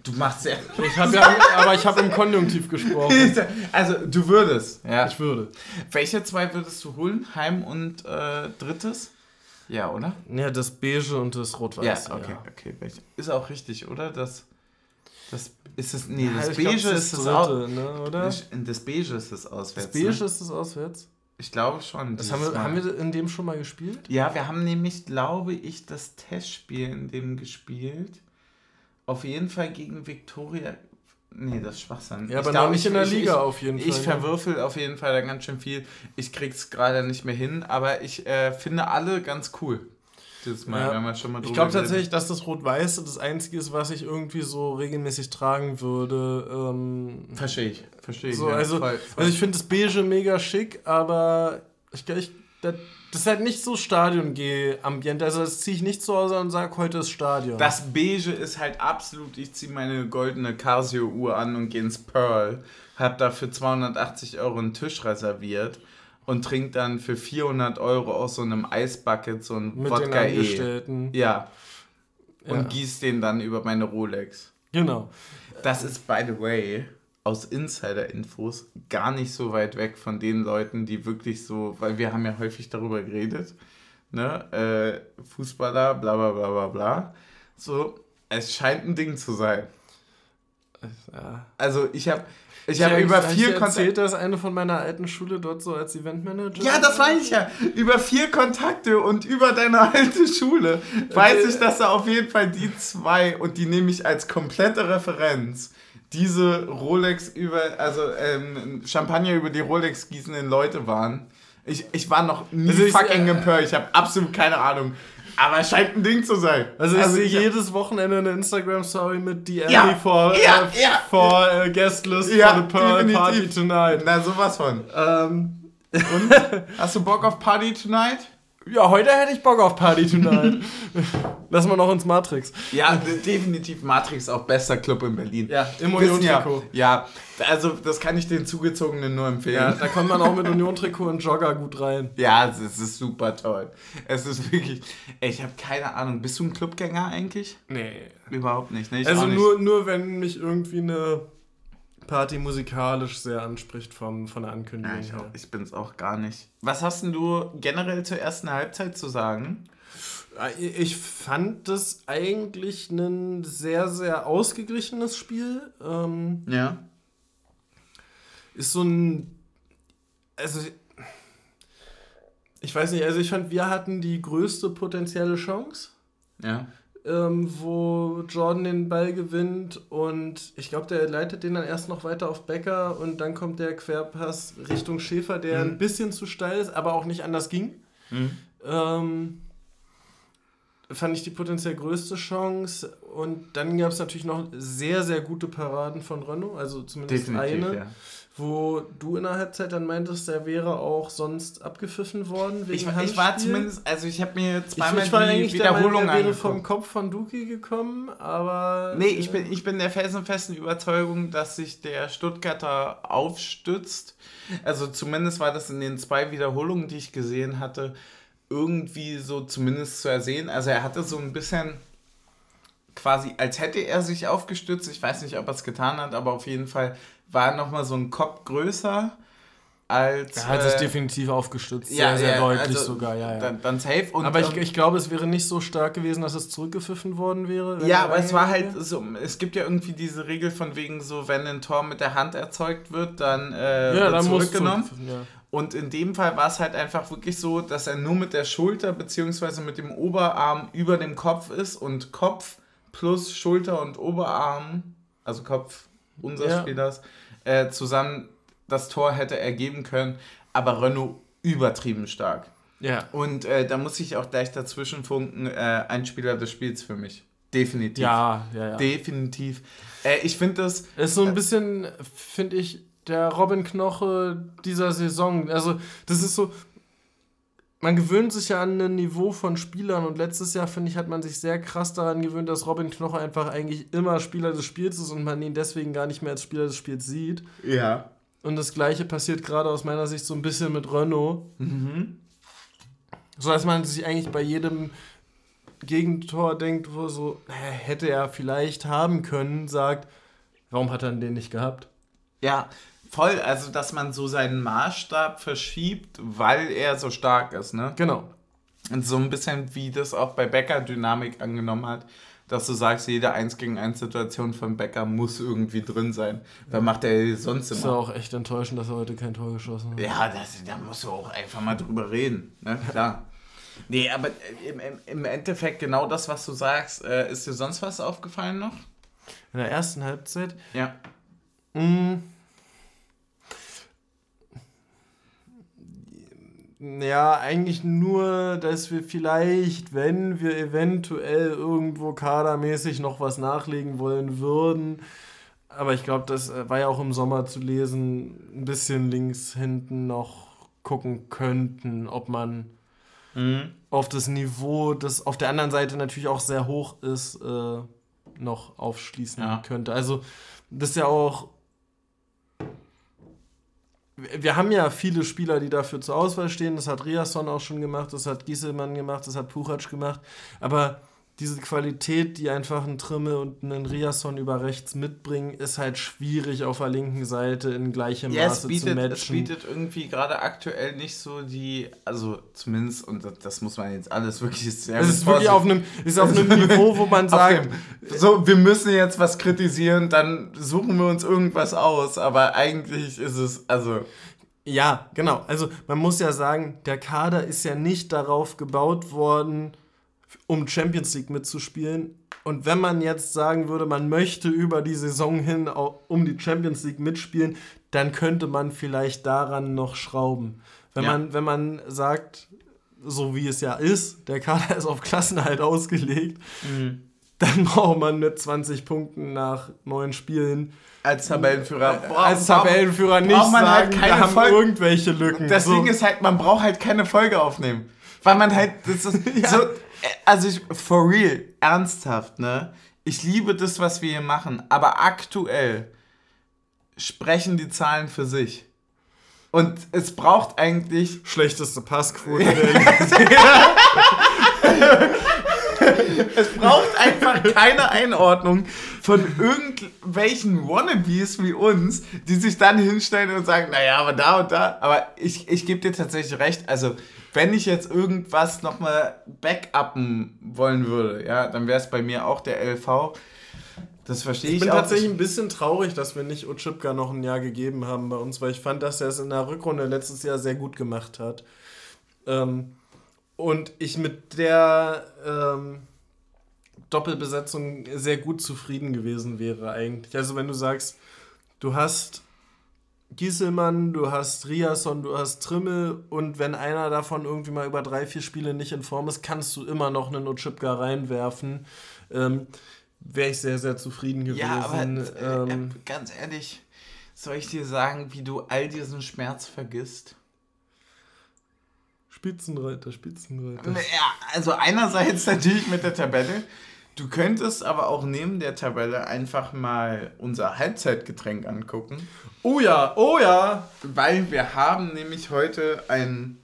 Du machst ja. (laughs) Ich ja aber ich habe im Konjunktiv gesprochen. (laughs) Also du würdest. Ja. Ich würde. Welche zwei würdest du holen? Heim und äh, drittes? Ja, oder? Ja, das Beige und das Rot-Weiß. Ja, okay, ja. okay. Ist auch richtig, oder? Das ist es. Nee, das Beige glaub, das ist das Dritte, ne, oder? Das Beige ist das auswärts. Das Beige ne? ist das auswärts? Ich glaube schon. Das haben, wir, haben wir in dem schon mal gespielt? Ja, wir haben nämlich, glaube ich, das Testspiel in dem gespielt. Auf jeden Fall gegen Viktoria. Nee, das ist Schwachsinn. Ja, aber glaub, nicht in der Liga ich, auf jeden Fall. Ich ne? verwürfel auf jeden Fall da ganz schön viel. Ich krieg's gerade nicht mehr hin, aber ich äh, finde alle ganz cool dieses Mal, ja. wenn man schon mal Ich glaube tatsächlich, dass das Rot-Weiß das Einzige ist, was ich irgendwie so regelmäßig tragen würde. Ähm, Verstehe ich. Verstehe ich. So, ja, also, voll, voll. also ich finde das Beige mega schick, aber ich, ich das, das ist halt nicht so Stadion-G-Ambiente. Also das ziehe ich nicht zu Hause und sage, heute ist Stadion. Das Beige ist halt absolut, ich ziehe meine goldene Casio-Uhr an und gehe ins Pearl. Hab dafür 280 Euro einen Tisch reserviert und trinkt dann für 400 Euro aus so einem Eisbucket so ein Mit Wodka den E. Ja. Und ja. gießt den dann über meine Rolex. Genau. Das ist, by the way, aus Insider-Infos gar nicht so weit weg von den Leuten, die wirklich so, weil wir haben ja häufig darüber geredet, ne, äh, Fußballer, bla bla bla bla bla. So, es scheint ein Ding zu sein. Ja. Also ich habe ich habe über vier Kontakte. erzählt, dass eine von meiner alten Schule dort so als Eventmanager. Ja, das weiß ich ja. Über vier Kontakte und über deine alte Schule weiß ich, dass da auf jeden Fall die zwei und die nehme ich als komplette Referenz. Diese Rolex über, also ähm, Champagner über die Rolex gießenden Leute waren. Ich, ich war noch nie also fucking empört. Ich habe absolut keine Ahnung. Aber es scheint ein Ding zu sein. Also ich also sehe jedes Wochenende eine Instagram-Story mit DM ja, for, ja, äh, ja. for uh, Guest List ja, for the Pearl Party Tonight. Na, sowas von. Ähm. Und? (laughs) Hast du Bock auf Party Tonight? Ja, heute hätte ich Bock auf Party Tonight. (laughs) Lass mal noch ins Matrix. Ja, definitiv Matrix auch bester Club in Berlin. Ja, im Union-Trikot. Ja, ja, also das kann ich den Zugezogenen nur empfehlen. Ja, da kommt man auch mit (laughs) Union-Trikot und Jogger gut rein. Ja, es ist super toll. Es ist wirklich, ey, ich habe keine Ahnung. Bist du ein Clubgänger eigentlich? Nee. Überhaupt nicht. Ne? also nicht. Nur, nur wenn mich irgendwie eine Party musikalisch sehr anspricht vom, von der Ankündigung. Ja, ich, ich bin es auch gar nicht. Was hast denn du generell zur ersten Halbzeit zu sagen? Ich fand das eigentlich ein sehr, sehr ausgeglichenes Spiel. Ähm, ja. Ist so ein. Also. Ich weiß nicht, also ich fand, wir hatten die größte potenzielle Chance. Ja ähm, wo Jordan den Ball gewinnt und ich glaube, der leitet den dann erst noch weiter auf Becker und dann kommt der Querpass Richtung Schäfer, der mhm. ein bisschen zu steil ist, aber auch nicht anders ging. Mhm. Ähm, fand ich die potenziell größte Chance. Und dann gab es natürlich noch sehr, sehr gute Paraden von Renault, also zumindest Definitiv, eine. Ja wo du in der Halbzeit dann meintest, der wäre auch sonst abgepfiffen worden wegen ich, ich war zumindest, also ich habe mir zweimal ich, ich die Wiederholung der, Meinung, der wäre vom Kopf von Duki gekommen, aber... Nee, ich bin, ich bin der felsenfesten Überzeugung, dass sich der Stuttgarter aufstützt. Also zumindest war das in den zwei Wiederholungen, die ich gesehen hatte, irgendwie so zumindest zu ersehen. Also er hatte so ein bisschen quasi, als hätte er sich aufgestützt. Ich weiß nicht, ob er es getan hat, aber auf jeden Fall war nochmal so ein Kopf größer als. Er hat äh, sich definitiv aufgestützt, ja, sehr, sehr ja, deutlich also sogar, ja, ja. Dann, dann safe. Und, aber ich, ich glaube, es wäre nicht so stark gewesen, dass es zurückgepfiffen worden wäre. Ja, aber es war halt so, es gibt ja irgendwie diese Regel von wegen so, wenn ein Tor mit der Hand erzeugt wird, dann äh, ja, wird dann zurückgenommen. Ja. Und in dem Fall war es halt einfach wirklich so, dass er nur mit der Schulter bzw. mit dem Oberarm über dem Kopf ist und Kopf plus Schulter und Oberarm, also Kopf unseres ja. Spielers, äh, zusammen das Tor hätte ergeben können. Aber Renault übertrieben stark. Ja. Und äh, da muss ich auch gleich dazwischen funken, äh, ein Spieler des Spiels für mich. Definitiv. Ja, ja, ja. Definitiv. Äh, ich finde das. Ist so ein bisschen, finde ich, der Robin Knoche dieser Saison. Also, das ist so, man gewöhnt sich ja an ein Niveau von Spielern und letztes Jahr, finde ich, hat man sich sehr krass daran gewöhnt, dass Robin Knoche einfach eigentlich immer Spieler des Spiels ist und man ihn deswegen gar nicht mehr als Spieler des Spiels sieht. Ja. Und das gleiche passiert gerade aus meiner Sicht so ein bisschen mit Renault. Mhm. So dass man sich eigentlich bei jedem Gegentor denkt, wo so, hätte er vielleicht haben können, sagt, warum hat er den nicht gehabt? Ja, Voll, also dass man so seinen Maßstab verschiebt, weil er so stark ist, ne? Genau. Und so ein bisschen wie das auch bei Becker Dynamik angenommen hat, dass du sagst, jede 1 gegen 1 Situation von Becker muss irgendwie drin sein. Weil macht er sonst immer. Ist ja auch echt enttäuschend, dass er heute kein Tor geschossen hat. Ja, das, da musst du auch einfach mal drüber reden, ne? Klar. (laughs) Nee, aber im, im Endeffekt genau das, was du sagst. Äh, ist dir sonst was aufgefallen noch? In der ersten Halbzeit? Ja. Mmh Ja, eigentlich nur, dass wir vielleicht, wenn wir eventuell irgendwo kadermäßig noch was nachlegen wollen würden, aber ich glaube, das äh, war ja auch im Sommer zu lesen, ein bisschen links hinten noch gucken könnten, ob man mhm. auf das Niveau, das auf der anderen Seite natürlich auch sehr hoch ist, äh, noch aufschließen ja. könnte. Also das ist ja auch wir haben ja viele Spieler, die dafür zur Auswahl stehen. Das hat Riasson auch schon gemacht, das hat Gieselmann gemacht, das hat Puchac gemacht. Aber diese Qualität, die einfach ein Trimme und ein Riasson über rechts mitbringen, ist halt schwierig auf der linken Seite in gleichem ja, Maße bietet, zu matchen. Es bietet irgendwie gerade aktuell nicht so die, also zumindest, und das, muss man jetzt alles wirklich (laughs) sehr Es ist wirklich auf einem, ist auf einem (laughs) Niveau, wo man sagt, so, wir müssen jetzt was kritisieren, dann suchen wir uns irgendwas aus, aber eigentlich ist es, also... Ja, genau. Also man muss ja sagen, der Kader ist ja nicht darauf gebaut worden, um Champions League mitzuspielen. Und wenn man jetzt sagen würde, man möchte über die Saison hin um die Champions League mitspielen, dann könnte man vielleicht daran noch schrauben. Wenn, ja. man, wenn man sagt, so wie es ja ist, der Kader ist auf Klassenhalt ausgelegt, mhm. dann braucht man mit 20 Punkten nach neun Spielen als Tabellenführer. Boah, als Tabellenführer nicht man halt sagen, halt keine Folge. irgendwelche Lücken. Das so. Ding ist halt, man braucht halt keine Folge aufnehmen. Weil man halt, das ist (laughs) ja. so, also ich, for real, ernsthaft, ne? Ich liebe das, was wir hier machen, aber aktuell sprechen die Zahlen für sich. Und es braucht eigentlich. Schlechteste Passquote (laughs) (laughs) (laughs) es braucht einfach keine Einordnung von irgendwelchen Wannabes wie uns, die sich dann hinstellen und sagen, naja, aber da und da. Aber ich, ich gebe dir tatsächlich recht. Also, wenn ich jetzt irgendwas nochmal backuppen wollen würde, ja, dann wäre es bei mir auch der LV. Das verstehe ich, ich bin tatsächlich ein bisschen traurig, dass wir nicht Otschipka noch ein Jahr gegeben haben bei uns, weil ich fand, dass er es in der Rückrunde letztes Jahr sehr gut gemacht hat. Ähm, und ich mit der ähm, Doppelbesetzung sehr gut zufrieden gewesen wäre eigentlich. Also wenn du sagst, du hast Gieselmann, du hast Riasson, du hast Trimmel und wenn einer davon irgendwie mal über drei, vier Spiele nicht in Form ist, kannst du immer noch einen Otschipka reinwerfen. Ähm, Wäre ich sehr, sehr zufrieden gewesen. Ja, aber äh, ähm, ganz ehrlich, soll ich dir sagen, wie du all diesen Schmerz vergisst? Spitzenreiter, Spitzenreiter. Ja, also einerseits natürlich mit der Tabelle. Du könntest aber auch neben der Tabelle einfach mal unser Halbzeitgetränk angucken. Oh ja, oh ja. Weil wir haben nämlich heute ein,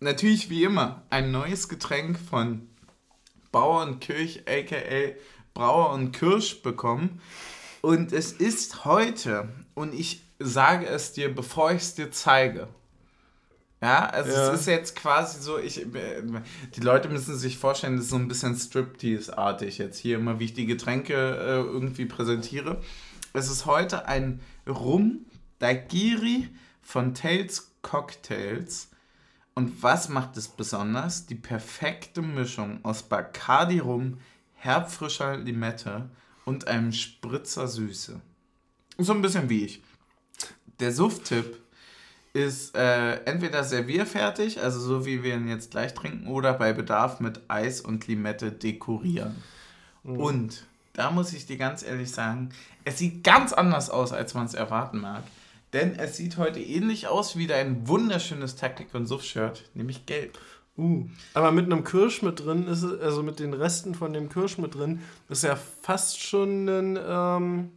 natürlich wie immer, ein neues Getränk von Bauer und Kirch, aka Brauer und Kirsch bekommen. Und es ist heute, und ich sage es dir, bevor ich es dir zeige, ja, also ja. es ist jetzt quasi so, ich, die Leute müssen sich vorstellen, das ist so ein bisschen Striptease-artig jetzt hier immer, wie ich die Getränke äh, irgendwie präsentiere. Es ist heute ein Rum Dagiri von Tales Cocktails. Und was macht es besonders? Die perfekte Mischung aus Bacardi Rum, herbfrischer Limette und einem Spritzer Süße. So ein bisschen wie ich. Der Suff-Tipp ist äh, entweder servierfertig, also so wie wir ihn jetzt gleich trinken, oder bei Bedarf mit Eis und Limette dekorieren. Mhm. Und da muss ich dir ganz ehrlich sagen, es sieht ganz anders aus, als man es erwarten mag. Denn es sieht heute ähnlich aus wie dein wunderschönes Taktik- und Suff-Shirt, nämlich gelb. Uh, aber mit einem Kirsch mit drin ist es, also mit den Resten von dem Kirsch mit drin, ist ja fast schon ein ähm,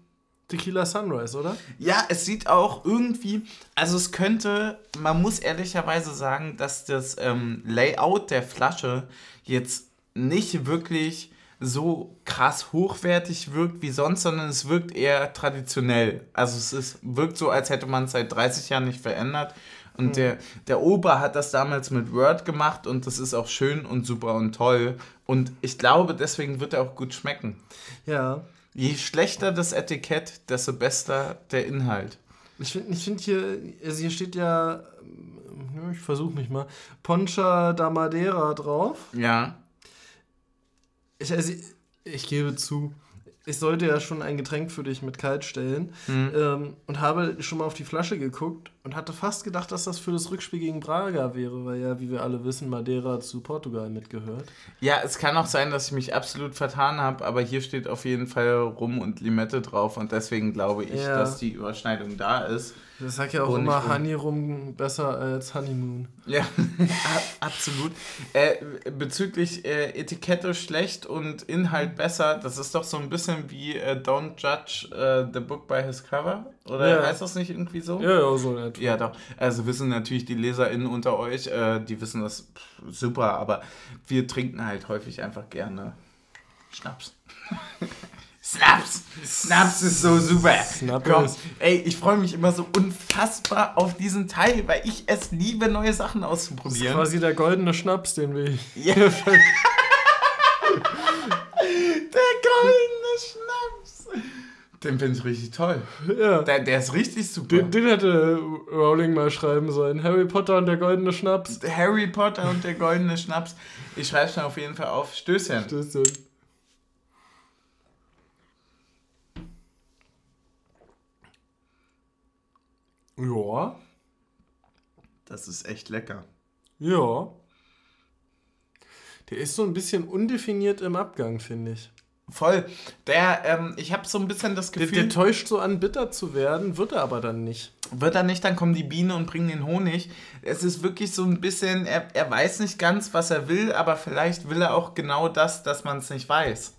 Tequila Sunrise, oder? Ja, es sieht auch irgendwie, also es könnte, man muss ehrlicherweise sagen, dass das ähm, Layout der Flasche jetzt nicht wirklich so krass hochwertig wirkt wie sonst, sondern es wirkt eher traditionell. Also es ist, wirkt so, als hätte man es seit 30 Jahren nicht verändert. Und mhm. der, der Opa hat das damals mit Word gemacht und das ist auch schön und super und toll. Und ich glaube, deswegen wird er auch gut schmecken. Ja. Je schlechter das Etikett, desto besser der Inhalt. Ich finde ich find hier, also hier steht ja, ich versuche mich mal, Poncha da Madeira drauf. Ja. Ich, also, ich gebe zu, ich sollte ja schon ein Getränk für dich mit kalt stellen mhm. ähm, und habe schon mal auf die Flasche geguckt und hatte fast gedacht, dass das für das Rückspiel gegen Braga wäre, weil ja, wie wir alle wissen, Madeira zu Portugal mitgehört. Ja, es kann auch sein, dass ich mich absolut vertan habe, aber hier steht auf jeden Fall Rum und Limette drauf und deswegen glaube ich, ja. dass die Überschneidung da ist. Das sagt ja auch immer Honey rum besser als Honeymoon. Ja, (laughs) absolut. Äh, bezüglich äh, Etikette schlecht und Inhalt besser, das ist doch so ein bisschen wie äh, Don't Judge äh, the Book by His Cover. Oder ja. heißt das nicht irgendwie so? Ja, ja, so etwa. Ja, doch. Also wissen natürlich die LeserInnen unter euch, äh, die wissen das super, aber wir trinken halt häufig einfach gerne Schnaps. (laughs) Snaps! Snaps ist so super. Snaps. Komm, ey, ich freue mich immer so unfassbar auf diesen Teil, weil ich es liebe, neue Sachen auszuprobieren. Das ist quasi der goldene Schnaps, den wir hier (laughs) Der goldene Schnaps. Den finde ich richtig toll. Ja. Der, der ist richtig super. Den, den, hätte Rowling mal schreiben sollen. Harry Potter und der goldene Schnaps. Harry Potter und der goldene Schnaps. Ich schreibe es mir auf jeden Fall auf. Stößchen. Stößchen. Ja. Das ist echt lecker. Ja. Der ist so ein bisschen undefiniert im Abgang, finde ich. Voll. Der, ähm, ich habe so ein bisschen das Gefühl. Der, der, täuscht so an, bitter zu werden, wird er aber dann nicht. Wird er nicht, dann kommen die Bienen und bringen den Honig. Es ist wirklich so ein bisschen, er, er weiß nicht ganz, was er will, aber vielleicht will er auch genau das, dass man es nicht weiß.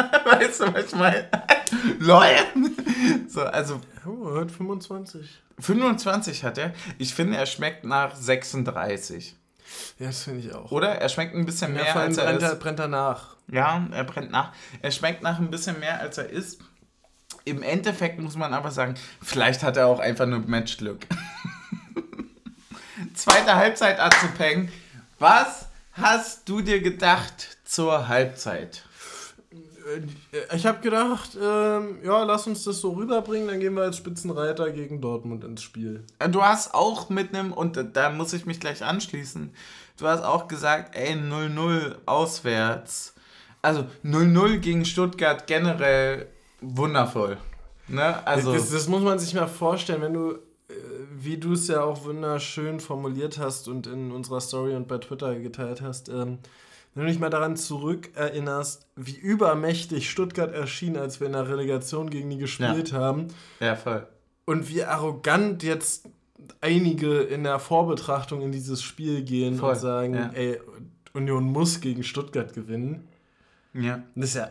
(laughs) weißt du, was ich meine? (laughs) Leute! So, also. Oh, er hat 25. 25 hat er. Ich finde, er schmeckt nach 36. Ja, das finde ich auch. Oder? Er schmeckt ein bisschen ja, mehr, als er brennt ist. Er, brennt er nach. Ja, er brennt nach. Er schmeckt nach ein bisschen mehr, als er ist. Im Endeffekt muss man aber sagen, vielleicht hat er auch einfach nur Matchglück. (laughs) Zweite Halbzeit Azupeng. Was hast du dir gedacht zur Halbzeit? Äh, ich habe gedacht, ähm, ja, lass uns das so rüberbringen, dann gehen wir als Spitzenreiter gegen Dortmund ins Spiel. Äh, du hast auch mit einem, und da muss ich mich gleich anschließen, du hast auch gesagt, ey, 0-0 auswärts. Also 0-0 gegen Stuttgart generell wundervoll. Ne? Also, das, das muss man sich mal vorstellen, wenn du, äh, wie du es ja auch wunderschön formuliert hast und in unserer Story und bei Twitter geteilt hast, ähm, wenn du dich mal daran zurückerinnerst, wie übermächtig Stuttgart erschien, als wir in der Relegation gegen die gespielt ja. haben. Ja, voll. Und wie arrogant jetzt einige in der Vorbetrachtung in dieses Spiel gehen voll. und sagen, ja. ey, Union muss gegen Stuttgart gewinnen. Ja. Das ist ja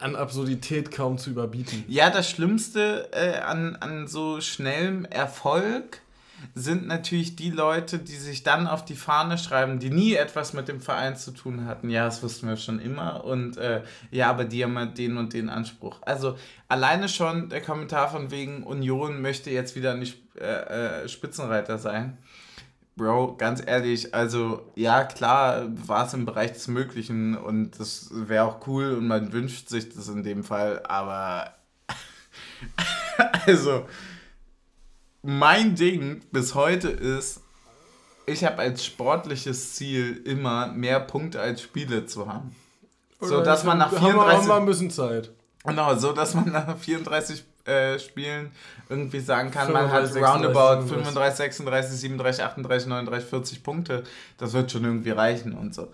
an Absurdität kaum zu überbieten. Ja, das Schlimmste äh, an, an so schnellem Erfolg sind natürlich die Leute, die sich dann auf die Fahne schreiben, die nie etwas mit dem Verein zu tun hatten. Ja, das wussten wir schon immer. Und äh, ja, aber die haben halt den und den Anspruch. Also alleine schon der Kommentar von wegen Union möchte jetzt wieder nicht äh, äh, Spitzenreiter sein. Bro, ganz ehrlich, also ja, klar war es im Bereich des Möglichen und das wäre auch cool und man wünscht sich das in dem Fall, aber (laughs) also mein Ding bis heute ist, ich habe als sportliches Ziel immer mehr Punkte als Spiele zu haben. Oder so dass man nach 34 haben wir, ein bisschen Zeit. Genau, so dass man nach 34 äh, Spielen irgendwie sagen kann, 35, man hat roundabout 35, 36, 37, 38, 39, 40 Punkte. Das wird schon irgendwie reichen und so.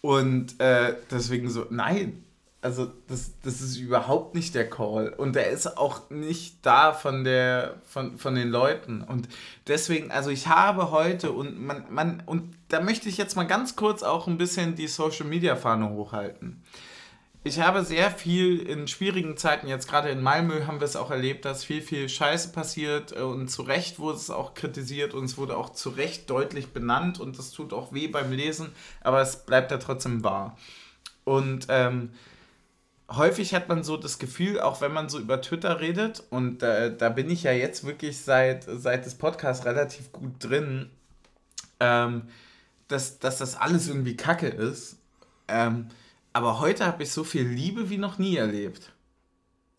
Und äh, deswegen so, nein, also das, das ist überhaupt nicht der Call. Und der ist auch nicht da von, der, von, von den Leuten. Und deswegen, also ich habe heute und man, man, und da möchte ich jetzt mal ganz kurz auch ein bisschen die Social Media Fahne hochhalten. Ich habe sehr viel in schwierigen Zeiten, jetzt gerade in Malmö haben wir es auch erlebt, dass viel, viel Scheiße passiert äh, und zu Recht wurde es auch kritisiert und es wurde auch zu Recht deutlich benannt und das tut auch weh beim Lesen, aber es bleibt ja trotzdem wahr. Und ähm, häufig hat man so das Gefühl, auch wenn man so über Twitter redet, und äh, da bin ich ja jetzt wirklich seit, seit des Podcasts relativ gut drin, ähm, dass, dass das alles irgendwie Kacke ist. Ähm, aber heute habe ich so viel Liebe wie noch nie erlebt.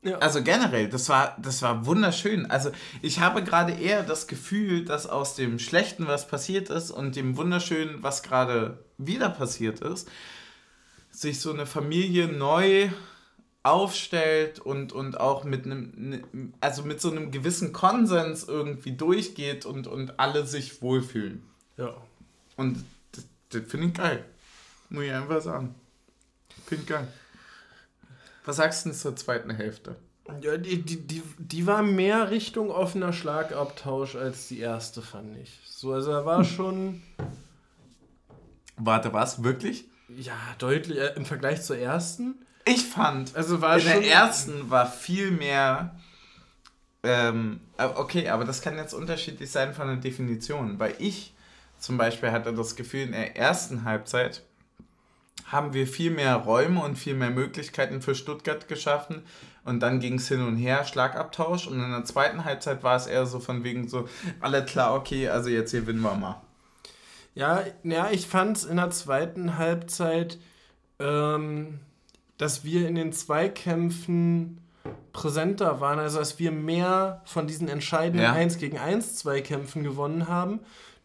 Ja. Also generell, das war, das war wunderschön. Also ich habe gerade eher das Gefühl, dass aus dem Schlechten, was passiert ist, und dem Wunderschönen, was gerade wieder passiert ist, sich so eine Familie neu aufstellt und, und auch mit einem, ne, also mit so einem gewissen Konsens irgendwie durchgeht und, und alle sich wohlfühlen. Ja. Und das, das finde ich geil. Muss ich einfach sagen. Finde ich geil. Was sagst du denn zur zweiten Hälfte? Ja, die, die, die, die war mehr Richtung offener Schlagabtausch als die erste, fand ich. So, also er war hm. schon. Warte, was? Wirklich? Ja, deutlich. Äh, Im Vergleich zur ersten ich fand, also war in der ersten war viel mehr. Ähm, äh, okay, aber das kann jetzt unterschiedlich sein von der Definition. Weil ich zum Beispiel hatte das Gefühl, in der ersten Halbzeit haben wir viel mehr Räume und viel mehr Möglichkeiten für Stuttgart geschaffen. Und dann ging es hin und her, Schlagabtausch. Und in der zweiten Halbzeit war es eher so von wegen so, alle klar, okay, also jetzt hier gewinnen wir mal. Ja, ja ich fand es in der zweiten Halbzeit ähm, dass wir in den Zweikämpfen präsenter waren, also dass wir mehr von diesen entscheidenden ja. 1 gegen 1 Zweikämpfen gewonnen haben,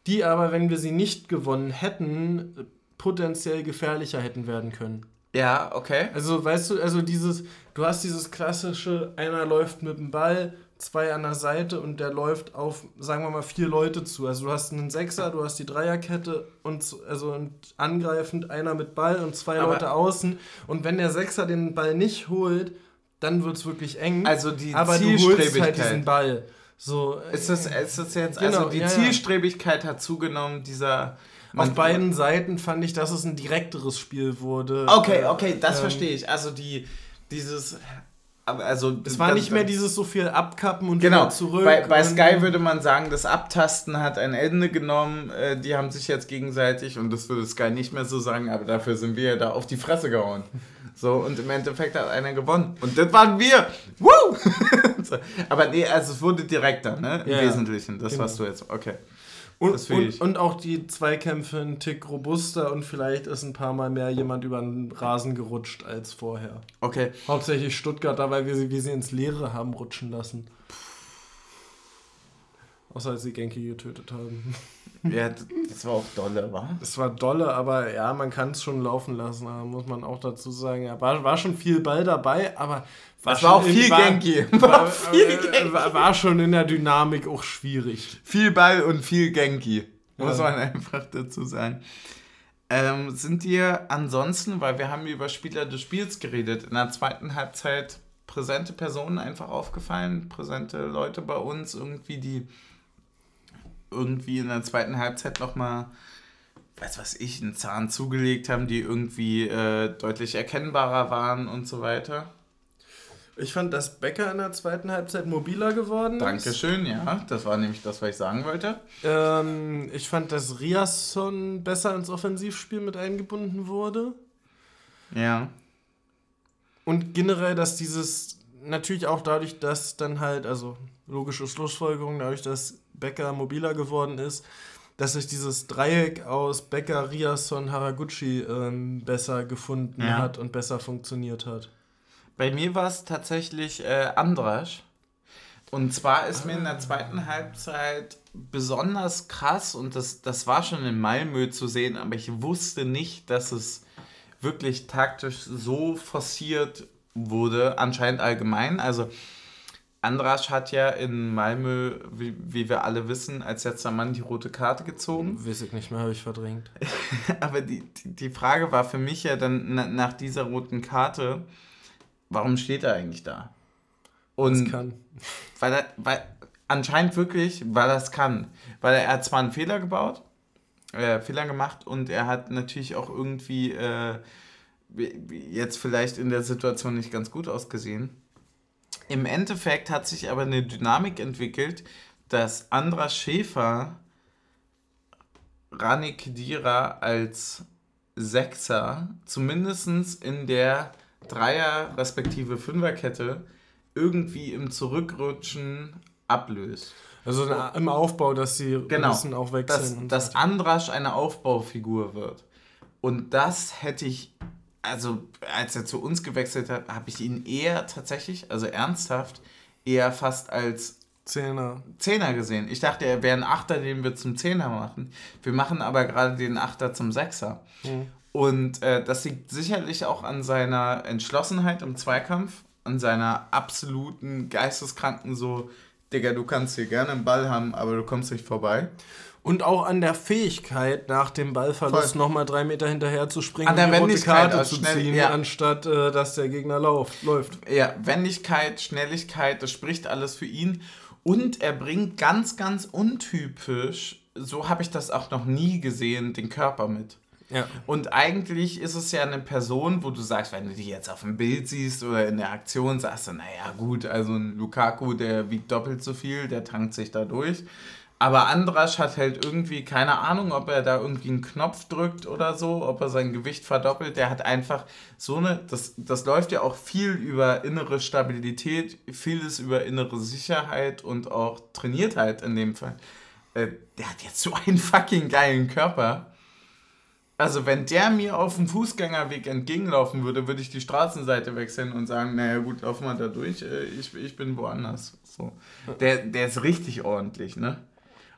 die aber, wenn wir sie nicht gewonnen hätten, potenziell gefährlicher hätten werden können. Ja, okay. Also, weißt du, also dieses, du hast dieses klassische, einer läuft mit dem Ball, zwei an der Seite und der läuft auf, sagen wir mal, vier Leute zu. Also du hast einen Sechser, du hast die Dreierkette und also und angreifend einer mit Ball und zwei Aber Leute außen. Und wenn der Sechser den Ball nicht holt, dann wird es wirklich eng. Also die Aber du holst halt diesen Ball. So, ist, das, ist das jetzt, genau, also die ja, Zielstrebigkeit hat zugenommen, dieser auf beiden Seiten fand ich, dass es ein direkteres Spiel wurde. Okay, okay, das ähm, verstehe ich. Also die, dieses also es war nicht mehr dieses so viel abkappen und genau, zurück. Bei, bei Sky würde man sagen, das Abtasten hat ein Ende genommen. Äh, die haben sich jetzt gegenseitig, und das würde Sky nicht mehr so sagen, aber dafür sind wir ja da auf die Fresse gehauen. So, und im Endeffekt hat einer gewonnen. Und das waren wir. Woo! (laughs) aber nee, also es wurde direkter, ne? Im ja, Wesentlichen. Das, genau. was du jetzt. Okay. Und, und, und, auch die Zweikämpfe ein Tick robuster und vielleicht ist ein paar Mal mehr jemand über den Rasen gerutscht als vorher. Okay. Hauptsächlich Stuttgarter, weil wir sie, wie sie ins Leere haben rutschen lassen. Außer als sie Genki getötet haben. (laughs) Ja, das war auch dolle, wa? Das war dolle, aber ja, man kann es schon laufen lassen, muss man auch dazu sagen. Ja, war, war schon viel Ball dabei, aber war war auch viel war, Genki. (laughs) War, war, viel äh, Genki. War, war, schon in der Dynamik auch schwierig. Viel Ball und viel Genki, muss ja. man einfach dazu sagen. Ähm, sind dir ansonsten, weil wir haben über Spieler des Spiels geredet, in der zweiten Halbzeit präsente Personen einfach aufgefallen, präsente Leute bei uns irgendwie, die irgendwie in der zweiten Halbzeit nochmal, weiß was ich, einen Zahn zugelegt haben, die irgendwie äh, deutlich erkennbarer waren und so weiter. Ich fand, dass Becker in der zweiten Halbzeit mobiler geworden ist. Dankeschön, ja. Das war nämlich das, was ich sagen wollte. Ähm, ich fand, dass Riasson besser ins Offensivspiel mit eingebunden wurde. Ja. Und generell, dass dieses, natürlich auch dadurch, dass dann halt, also logische Schlussfolgerung, dadurch, dass Becker mobiler geworden ist, dass sich dieses Dreieck aus Becker, Riasson, Haraguchi ähm, besser gefunden ja. hat und besser funktioniert hat. Bei mir war es tatsächlich äh, Andrasch. Und zwar ist ah. mir in der zweiten Halbzeit besonders krass, und das, das war schon in Malmö zu sehen, aber ich wusste nicht, dass es wirklich taktisch so forciert wurde, anscheinend allgemein. Also Andrasch hat ja in Malmö, wie, wie wir alle wissen, als letzter Mann die rote Karte gezogen. Weiß ich nicht mehr, habe ich verdrängt. (laughs) Aber die, die Frage war für mich ja dann nach dieser roten Karte, warum steht er eigentlich da? Und das kann. Weil er, weil, anscheinend wirklich, weil er es kann. Weil er, er hat zwar einen Fehler gebaut, äh, Fehler gemacht und er hat natürlich auch irgendwie äh, jetzt vielleicht in der Situation nicht ganz gut ausgesehen. Im Endeffekt hat sich aber eine Dynamik entwickelt, dass Andra Schäfer Rani Kedira als Sechser zumindest in der Dreier- respektive Fünferkette irgendwie im Zurückrutschen ablöst. Also im Aufbau, dass sie genau, müssen auch wechseln. Dass, dass Andrasch eine Aufbaufigur wird. Und das hätte ich also als er zu uns gewechselt hat, habe ich ihn eher tatsächlich, also ernsthaft, eher fast als Zehner. Zehner gesehen. Ich dachte, er wäre ein Achter, den wir zum Zehner machen. Wir machen aber gerade den Achter zum Sechser. Mhm. Und äh, das liegt sicherlich auch an seiner Entschlossenheit im Zweikampf, an seiner absoluten geisteskranken so, Digga, du kannst hier gerne einen Ball haben, aber du kommst nicht vorbei. Und auch an der Fähigkeit, nach dem Ballverlust nochmal drei Meter hinterher zu springen an der und die rote Karte zu schnell, ziehen, ja. anstatt äh, dass der Gegner lauf, läuft. Ja, Wendigkeit, Schnelligkeit, das spricht alles für ihn. Und er bringt ganz, ganz untypisch, so habe ich das auch noch nie gesehen, den Körper mit. Ja. Und eigentlich ist es ja eine Person, wo du sagst, wenn du die jetzt auf dem Bild siehst oder in der Aktion, sagst du, naja, gut, also ein Lukaku, der wiegt doppelt so viel, der tankt sich da durch. Aber Andrasch hat halt irgendwie keine Ahnung, ob er da irgendwie einen Knopf drückt oder so, ob er sein Gewicht verdoppelt. Der hat einfach so eine, das, das läuft ja auch viel über innere Stabilität, vieles über innere Sicherheit und auch Trainiertheit in dem Fall. Äh, der hat jetzt so einen fucking geilen Körper. Also wenn der mir auf dem Fußgängerweg entgegenlaufen würde, würde ich die Straßenseite wechseln und sagen, naja gut, lauf mal da durch, äh, ich, ich bin woanders. So. Der, der ist richtig ordentlich, ne?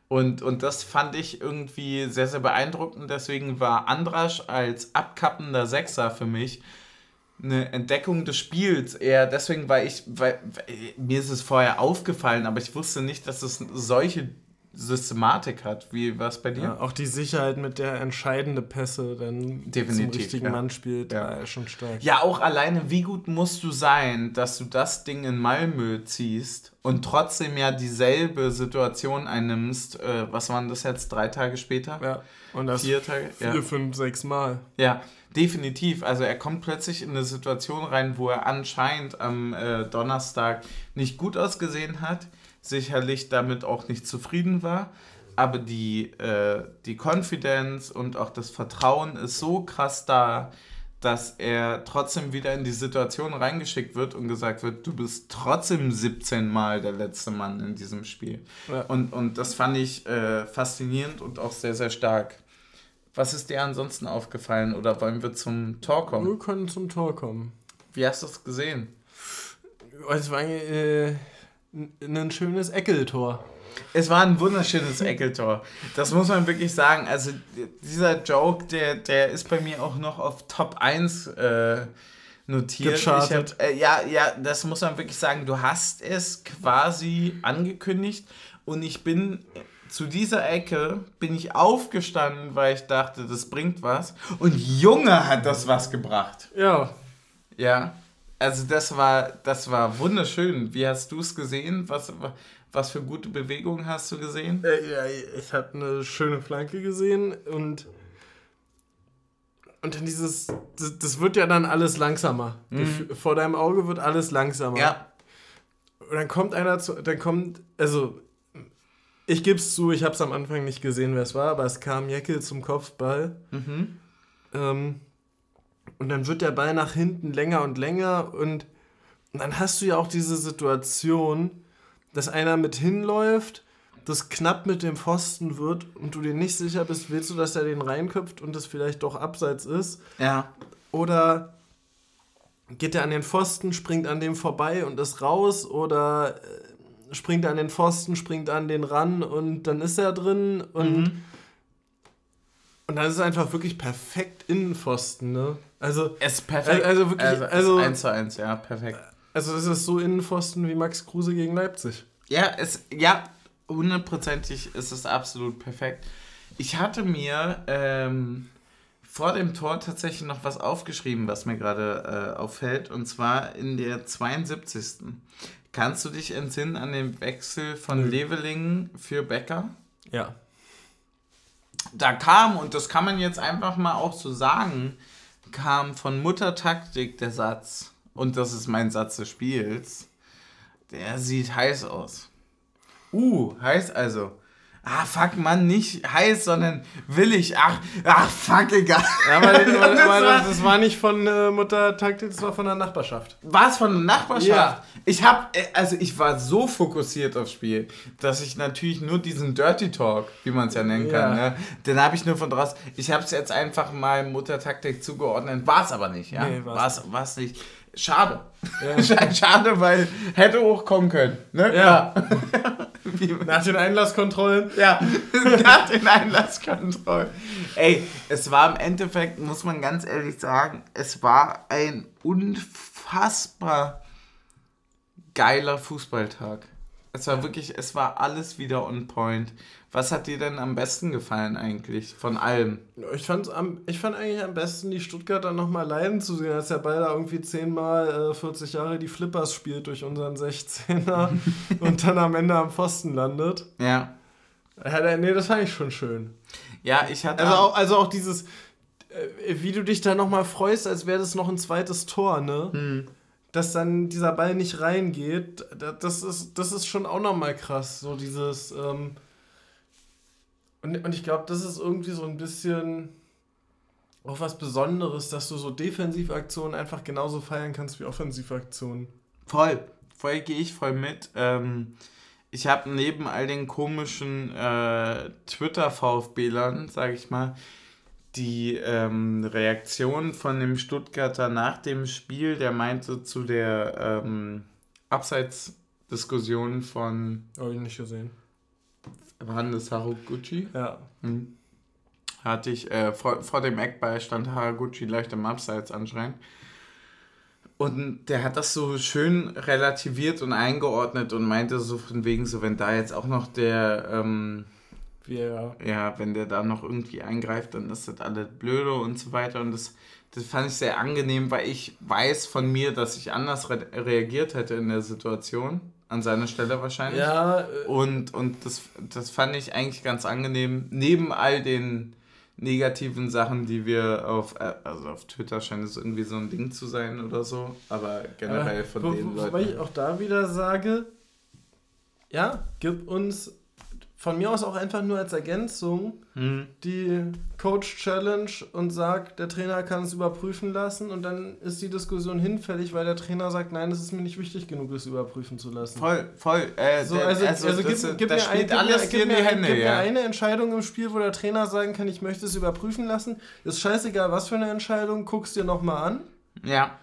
Und, und das fand ich irgendwie sehr, sehr beeindruckend. Deswegen war Andrasch als abkappender Sechser für mich eine Entdeckung des Spiels eher deswegen, weil ich, weil, weil, mir ist es vorher aufgefallen, aber ich wusste nicht, dass es solche Systematik hat. Wie war es bei dir? Ja, auch die Sicherheit, mit der entscheidende Pässe dann Definitiv, zum richtigen ja. Mann spielt, ja. ist schon stark. Ja, auch alleine, wie gut musst du sein, dass du das Ding in Malmö ziehst und trotzdem ja dieselbe Situation einnimmst. Äh, was waren das jetzt? Drei Tage später? Ja. Und das vier Tage? Vier, fünf, sechs Mal. Ja, definitiv. Also er kommt plötzlich in eine Situation rein, wo er anscheinend am äh, Donnerstag nicht gut ausgesehen hat sicherlich damit auch nicht zufrieden war. Aber die, äh, die Confidence und auch das Vertrauen ist so krass da, dass er trotzdem wieder in die Situation reingeschickt wird und gesagt wird, du bist trotzdem 17 Mal der letzte Mann in diesem Spiel. Ja. Und, und das fand ich äh, faszinierend und auch sehr, sehr stark. Was ist dir ansonsten aufgefallen oder wollen wir zum Tor kommen? Wir können zum Tor kommen. Wie hast du es gesehen? Es war äh, ein schönes Eckeltor. Es war ein wunderschönes Eckeltor. Das muss man wirklich sagen. Also dieser Joke, der, der ist bei mir auch noch auf Top 1 äh, notiert. Hab, äh, ja, ja, das muss man wirklich sagen. Du hast es quasi angekündigt und ich bin zu dieser Ecke bin ich aufgestanden, weil ich dachte, das bringt was. Und Junge hat das was gebracht. Ja. Ja. Also das war, das war wunderschön. Wie hast du es gesehen? Was, was für gute Bewegungen hast du gesehen? Äh, ja, ich habe eine schöne Flanke gesehen und und dann dieses, das, das wird ja dann alles langsamer. Mhm. Vor deinem Auge wird alles langsamer. Ja. Und dann kommt einer zu, dann kommt, also ich gebe es zu, ich habe es am Anfang nicht gesehen, wer es war, aber es kam Jeckel zum Kopfball. Mhm. Ähm, und dann wird der Ball nach hinten länger und länger und, und dann hast du ja auch diese Situation, dass einer mit hinläuft, das knapp mit dem Pfosten wird und du dir nicht sicher bist, willst du, dass er den reinköpft und das vielleicht doch abseits ist? Ja. Oder geht er an den Pfosten, springt an dem vorbei und ist raus oder äh, springt an den Pfosten, springt an den ran und dann ist er drin und mhm. und dann ist es einfach wirklich perfekt Innenpfosten, ne? Also, es ist perfekt. Also wirklich, also, also 1 zu 1, ja, perfekt. Also, das ist so Innenpfosten wie Max Kruse gegen Leipzig. Ja, es, ja, hundertprozentig ist es absolut perfekt. Ich hatte mir ähm, vor dem Tor tatsächlich noch was aufgeschrieben, was mir gerade äh, auffällt, und zwar in der 72. Kannst du dich entsinnen an den Wechsel von mhm. Leveling für Becker? Ja. Da kam, und das kann man jetzt einfach mal auch so sagen, kam von Mutter Taktik der Satz, und das ist mein Satz des Spiels, der sieht heiß aus. Uh, heiß also. Ah, fuck, Mann, nicht heiß, sondern willig. Ach, ach fuck, egal. Ja, aber, (laughs) das, war, das, das, war nicht von äh, Mutter Taktik, das war von der Nachbarschaft. War es von der Nachbarschaft? Ja. Ich hab, äh, also ich war so fokussiert aufs Spiel, dass ich natürlich nur diesen Dirty Talk, wie man es ja nennen kann, ja. ne, den habe ich nur von draußen. Ich habe es jetzt einfach mal Mutter Taktik zugeordnet, war es aber nicht, ja? Nee, war es nicht. Schade. Ja. (laughs) Schade, weil hätte hochkommen können. Ne? Ja. (laughs) nach den Einlasskontrollen? Ja, (laughs) nach den Einlasskontrollen. Ey, es war im Endeffekt, muss man ganz ehrlich sagen, es war ein unfassbar geiler Fußballtag. Es war wirklich, es war alles wieder on point. Was hat dir denn am besten gefallen eigentlich von allem? Ich, fand's am, ich fand eigentlich am besten, die Stuttgarter nochmal leiden zu sehen, als der Ball da irgendwie zehnmal äh, 40 Jahre die Flippers spielt durch unseren 16er (laughs) und dann am Ende am Pfosten landet. Ja. ja. Nee, das fand ich schon schön. Ja, ich hatte. Also auch, also auch dieses, äh, wie du dich da nochmal freust, als wäre das noch ein zweites Tor, ne? Hm dass dann dieser Ball nicht reingeht, das ist, das ist schon auch nochmal krass. So dieses, ähm, und, und ich glaube, das ist irgendwie so ein bisschen auch was Besonderes, dass du so Defensivaktionen einfach genauso feiern kannst wie Offensivaktionen. Voll, voll gehe ich voll mit. Ähm, ich habe neben all den komischen äh, Twitter-VfB-Lern, sage ich mal, die ähm, Reaktion von dem Stuttgarter nach dem Spiel, der meinte zu der ähm, Abseitsdiskussion von. Habe ich nicht gesehen. Das Haraguchi? Ja. Hm. Hatte ich, äh, vor, vor dem Eckball stand Haraguchi leicht im Abseits anscheinend. Und der hat das so schön relativiert und eingeordnet und meinte so von wegen so, wenn da jetzt auch noch der, ähm, ja. ja, wenn der da noch irgendwie eingreift, dann ist das alles blöde und so weiter. Und das, das fand ich sehr angenehm, weil ich weiß von mir, dass ich anders re reagiert hätte in der Situation. An seiner Stelle wahrscheinlich. Ja. Äh und und das, das fand ich eigentlich ganz angenehm. Neben all den negativen Sachen, die wir auf, äh, also auf Twitter scheint es irgendwie so ein Ding zu sein oder so, aber generell von wo, den Leuten. Wobei ich auch da wieder sage, ja, gib uns von mir aus auch einfach nur als Ergänzung hm. die Coach Challenge und sagt, der Trainer kann es überprüfen lassen und dann ist die Diskussion hinfällig, weil der Trainer sagt, nein, es ist mir nicht wichtig genug, es überprüfen zu lassen. Voll, voll. Äh, so, also, also, also das, gib, gib das mir spielt ein, alles gib mir, in die Hände. Gib ja. mir eine Entscheidung im Spiel, wo der Trainer sagen kann, ich möchte es überprüfen lassen. Ist scheißegal, was für eine Entscheidung, guckst dir nochmal an. Ja.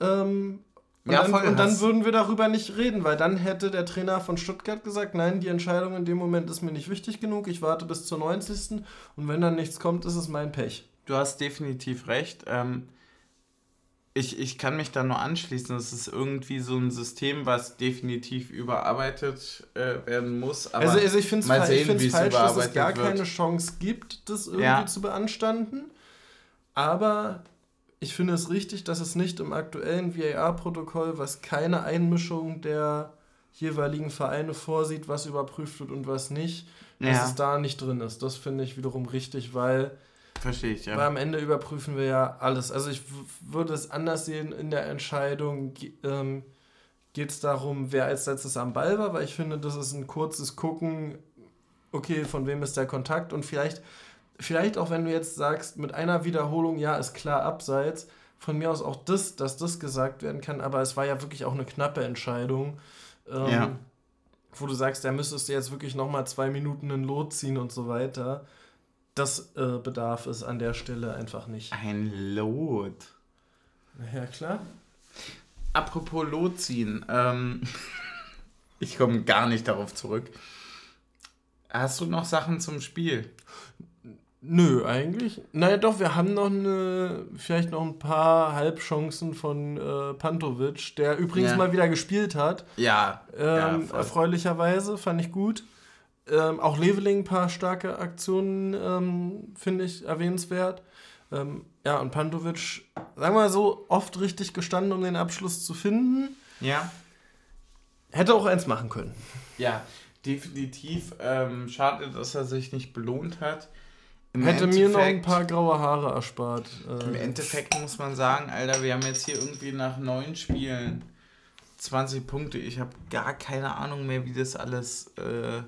Ähm, und, ja, dann, und dann würden wir darüber nicht reden, weil dann hätte der Trainer von Stuttgart gesagt, nein, die Entscheidung in dem Moment ist mir nicht wichtig genug, ich warte bis zur 90. und wenn dann nichts kommt, ist es mein Pech. Du hast definitiv recht. Ähm, ich, ich kann mich da nur anschließen. Es ist irgendwie so ein System, was definitiv überarbeitet äh, werden muss. Aber also, also ich finde es falsch, dass es gar wird. keine Chance gibt, das irgendwie ja. zu beanstanden. Aber ich finde es richtig, dass es nicht im aktuellen VAR-Protokoll, was keine Einmischung der jeweiligen Vereine vorsieht, was überprüft wird und was nicht, ja. dass es da nicht drin ist. Das finde ich wiederum richtig, weil. Verstehe ich, ja. Weil am Ende überprüfen wir ja alles. Also ich würde es anders sehen in der Entscheidung, ähm, geht es darum, wer als letztes am Ball war, weil ich finde, das ist ein kurzes Gucken, okay, von wem ist der Kontakt und vielleicht vielleicht auch wenn du jetzt sagst, mit einer Wiederholung, ja, ist klar abseits, von mir aus auch das, dass das gesagt werden kann, aber es war ja wirklich auch eine knappe Entscheidung. Ähm, ja. Wo du sagst, da müsstest du jetzt wirklich nochmal zwei Minuten in Lot ziehen und so weiter. Das äh, bedarf es an der Stelle einfach nicht. Ein Lot. Ja, klar. Apropos Lot ziehen. Ähm, (laughs) ich komme gar nicht darauf zurück. Hast du noch Sachen zum Spiel? Nö, eigentlich. Naja, doch, wir haben noch eine, vielleicht noch ein paar Halbchancen von äh, Pantovic, der übrigens ja. mal wieder gespielt hat. Ja. Ähm, ja erfreulicherweise, fand ich gut. Ähm, auch Leveling ein paar starke Aktionen, ähm, finde ich erwähnenswert. Ähm, ja, und Pantovic, sagen wir mal so, oft richtig gestanden, um den Abschluss zu finden. Ja. Hätte auch eins machen können. Ja, definitiv. Ähm, schade, dass er sich nicht belohnt hat. Im Hätte Endeffekt, mir noch ein paar graue Haare erspart. Im äh. Endeffekt muss man sagen, Alter, wir haben jetzt hier irgendwie nach neun Spielen 20 Punkte. Ich habe gar keine Ahnung mehr, wie das alles. Äh,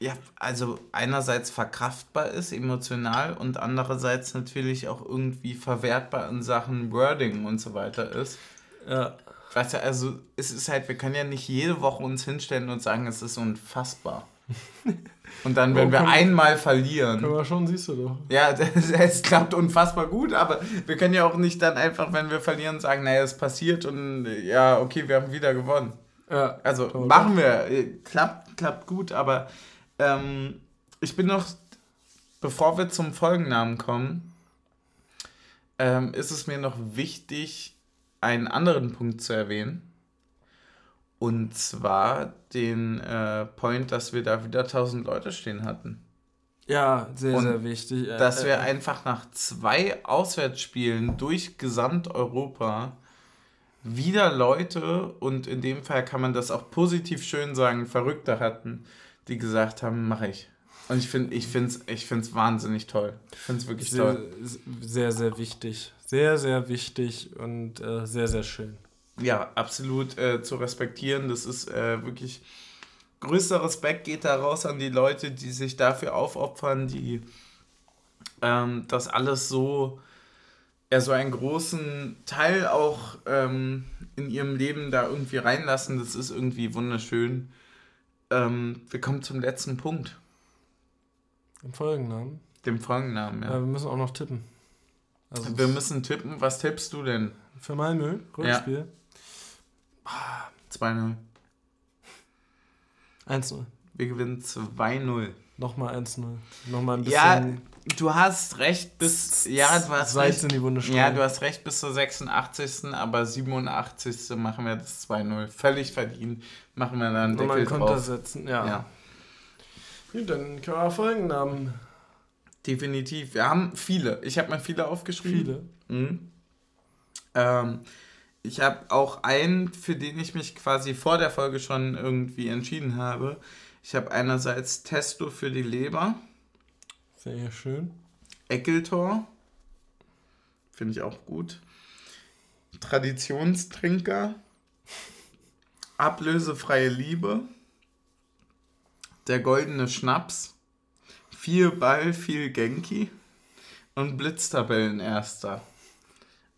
ja, also einerseits verkraftbar ist, emotional, und andererseits natürlich auch irgendwie verwertbar in Sachen Wording und so weiter ist. Ja. Weißt du, also es ist halt, wir können ja nicht jede Woche uns hinstellen und sagen, es ist unfassbar. Und dann, wenn oh, wir einmal verlieren. Können wir schon, siehst du doch. Ja, (laughs) es klappt unfassbar gut, aber wir können ja auch nicht dann einfach, wenn wir verlieren, sagen, naja, es passiert und ja, okay, wir haben wieder gewonnen. Ja, also toll. machen wir. Klappt, klappt gut, aber ähm, ich bin noch, bevor wir zum Folgennamen kommen, ähm, ist es mir noch wichtig, einen anderen Punkt zu erwähnen. Und zwar den äh, Point, dass wir da wieder 1000 Leute stehen hatten. Ja, sehr, Und sehr wichtig. Äh, dass wir äh, einfach nach zwei Auswärtsspielen durch Gesamteuropa wieder Leute, und in dem Fall kann man das auch positiv schön sagen, Verrückte hatten, die gesagt haben, mache ich. Und ich finde es ich ich find's wahnsinnig toll. Ich finde es wirklich sehr, toll. Sehr, sehr wichtig. Sehr, sehr wichtig und äh, sehr, sehr schön ja, absolut äh, zu respektieren. Das ist äh, wirklich größter Respekt geht da raus an die Leute, die sich dafür aufopfern, die ähm, das alles so, ja, so einen großen Teil auch ähm, in ihrem Leben da irgendwie reinlassen. Das ist irgendwie wunderschön. Ähm, wir kommen zum letzten Punkt. Dem Folgennamen? Dem Folgennamen, ja. ja wir müssen auch noch tippen. Also wir müssen tippen. Was tippst du denn? Für Malmö, Rückspiel. Ja. 2-0. 1-0. Wir gewinnen 2-0. Nochmal 1-0. Nochmal ein bisschen. Ja, du hast recht bis. Ja, du hast recht. In die ja, du hast recht bis zur 86. Aber 87. machen wir das 2-0. Völlig verdient. Machen wir dann Deckel einen Konter drauf. setzen, ja. ja. Gut, dann können wir Folgennamen. Definitiv. Wir haben viele. Ich habe mal viele aufgeschrieben. Viele. Mhm. Ähm, ich habe auch einen, für den ich mich quasi vor der Folge schon irgendwie entschieden habe. Ich habe einerseits Testo für die Leber. Sehr schön. Eckeltor. Finde ich auch gut. Traditionstrinker. Ablösefreie Liebe. Der goldene Schnaps. Viel Ball, viel Genki. Und Blitztabellenerster.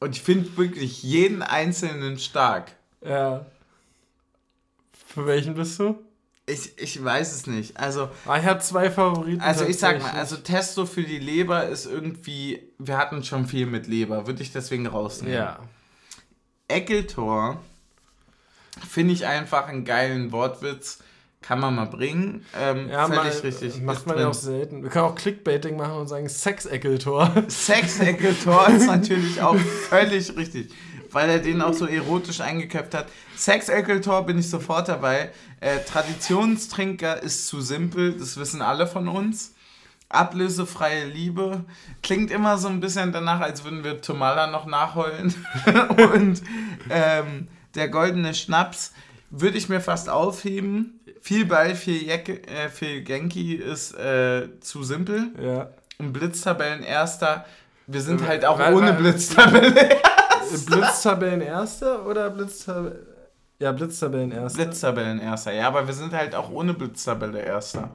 Und ich finde wirklich jeden einzelnen stark. Ja. Für welchen bist du? Ich, ich weiß es nicht. Also. Ah, ich habe zwei Favoriten. Also ich sag mal, also Testo für die Leber ist irgendwie. Wir hatten schon viel mit Leber, würde ich deswegen rausnehmen. Ja. Eckeltor finde ich einfach einen geilen Wortwitz. Kann man mal bringen. Ähm, ja, mal, richtig. Macht man ja auch selten. Wir können auch Clickbaiting machen und sagen Sex-Eckeltor. Sex-Eckeltor ist (laughs) natürlich auch völlig richtig. Weil er den auch so erotisch eingeköpft hat. Sex-Eckeltor bin ich sofort dabei. Äh, Traditionstrinker ist zu simpel, das wissen alle von uns. Ablösefreie Liebe klingt immer so ein bisschen danach, als würden wir Tomala noch nachholen. (laughs) und ähm, der goldene Schnaps würde ich mir fast aufheben. Viel Ball, viel, Jacke, äh, viel Genki ist äh, zu simpel. Ja. Und Blitztabellen erster. Wir sind äh, halt auch weil, ohne Blitztabelle. (laughs) Blitztabellen erster oder Blitztabellen? Ja, Blitztabellen erster. Blitztabellen erster, ja, aber wir sind halt auch ohne Blitztabelle erster.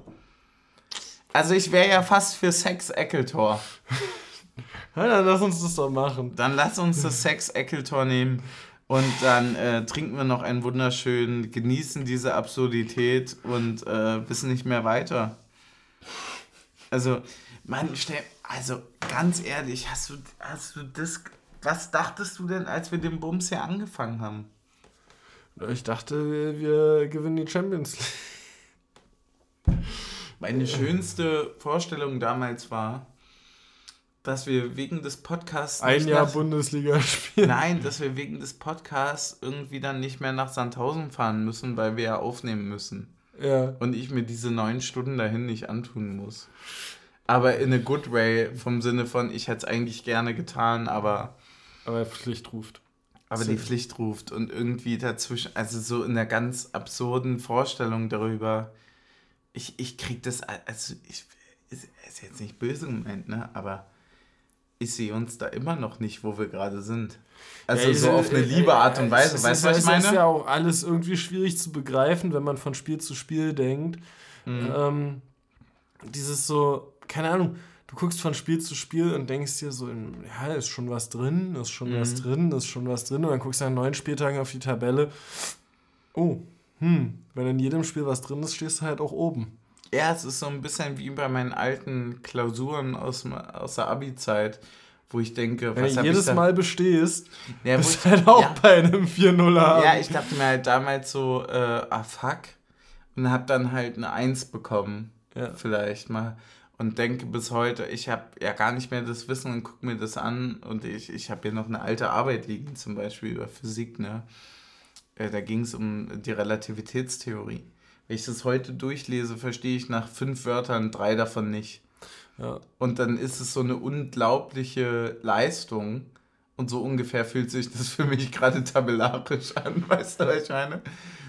Also ich wäre ja fast für Sex-Eckeltor. ja, (laughs) dann lass uns das doch machen. Dann lass uns das (laughs) Sex-Eckeltor nehmen. Und dann äh, trinken wir noch einen wunderschönen, genießen diese Absurdität und äh, wissen nicht mehr weiter. Also, Mann, stell, also ganz ehrlich, hast du, hast du das, was dachtest du denn, als wir den Bums hier angefangen haben? Ich dachte, wir, wir gewinnen die Champions League. Meine schönste Vorstellung damals war, dass wir wegen des Podcasts. Ein Jahr nach, Bundesliga spielen. Nein, dass wir wegen des Podcasts irgendwie dann nicht mehr nach Sandhausen fahren müssen, weil wir ja aufnehmen müssen. Ja. Und ich mir diese neun Stunden dahin nicht antun muss. Aber in a good way, vom Sinne von, ich hätte es eigentlich gerne getan, aber. Aber Pflicht ruft. Aber die Pflicht ruft und irgendwie dazwischen, also so in einer ganz absurden Vorstellung darüber, ich, ich krieg das, also ich, ist, ist jetzt nicht böse gemeint, ne, aber ich sehe uns da immer noch nicht, wo wir gerade sind. Also ja, so auf eine liebe Art und Weise, ist, weißt du, was ich meine? Das ist ja auch alles irgendwie schwierig zu begreifen, wenn man von Spiel zu Spiel denkt. Mhm. Ähm, dieses so, keine Ahnung, du guckst von Spiel zu Spiel und denkst dir so, ja, ist schon was drin, ist schon mhm. was drin, ist schon was drin. Und dann guckst du nach neun Spieltagen auf die Tabelle. Oh, hm, wenn in jedem Spiel was drin ist, stehst du halt auch oben. Ja, es ist so ein bisschen wie bei meinen alten Klausuren aus, aus der Abi-Zeit, wo ich denke, Wenn was du jedes Mal bestehst, ja, bist du halt auch ja, bei einem 4-0 haben. Ja, ich dachte mir halt damals so, äh, ah fuck. Und hab dann halt eine 1 bekommen. Ja. Vielleicht mal. Und denke bis heute, ich habe ja gar nicht mehr das Wissen und gucke mir das an. Und ich, ich habe hier noch eine alte Arbeit liegen, zum Beispiel über Physik. Ne? Äh, da ging es um die Relativitätstheorie. Wenn ich das heute durchlese, verstehe ich nach fünf Wörtern drei davon nicht. Ja. Und dann ist es so eine unglaubliche Leistung. Und so ungefähr fühlt sich das für mich gerade tabellarisch an, (laughs) weißt du, was ich meine?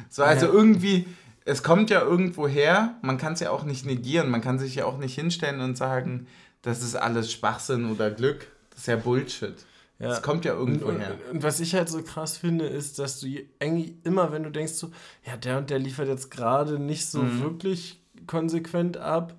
So, also ja. irgendwie, es kommt ja irgendwo her, man kann es ja auch nicht negieren, man kann sich ja auch nicht hinstellen und sagen, das ist alles Schwachsinn oder Glück. Das ist ja Bullshit. Ja. Das kommt ja irgendwo und, her. Und, und, was ich halt so krass finde, ist, dass du eigentlich immer, wenn du denkst, so, ja, der und der liefert jetzt gerade nicht so mhm. wirklich konsequent ab,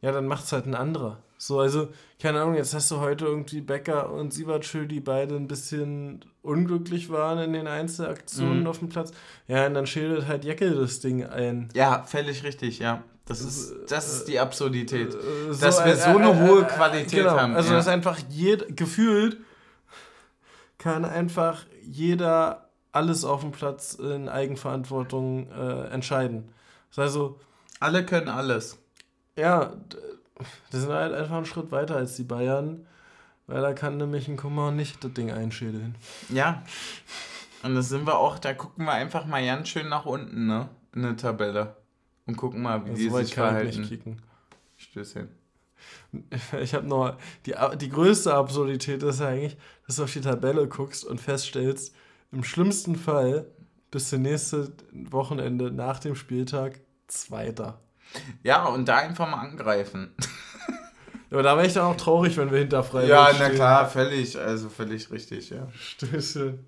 ja, dann macht es halt ein anderer. So, also, keine Ahnung, jetzt hast du heute irgendwie Becker und Siebertschö, die beide ein bisschen unglücklich waren in den Einzelaktionen mhm. auf dem Platz. Ja, und dann schildert halt Jeckel das Ding ein. Ja, völlig richtig, ja. Das ist, das ist die Absurdität. Äh, so, dass wir so eine äh, hohe Qualität genau. haben. Also, ja. dass einfach jed gefühlt kann einfach jeder alles auf dem Platz in Eigenverantwortung äh, entscheiden. Das heißt also, alle können alles. Ja, die sind halt einfach einen Schritt weiter als die Bayern, weil da kann nämlich ein Kummer nicht das Ding einschädeln. Ja. Und da sind wir auch, da gucken wir einfach mal ganz schön nach unten, ne? In der Tabelle. Und gucken mal, wie also die sich verhalten. Nicht kicken. Stößchen. (laughs) Ich habe noch, die, die größte Absurdität ist eigentlich, dass du auf die Tabelle guckst und feststellst, im schlimmsten Fall bis zum nächsten Wochenende nach dem Spieltag Zweiter. Ja, und da einfach mal angreifen. (laughs) Aber da wäre ich dann auch traurig, wenn wir hinter Freiburg Ja, na klar, völlig, also völlig richtig, ja. Stöße.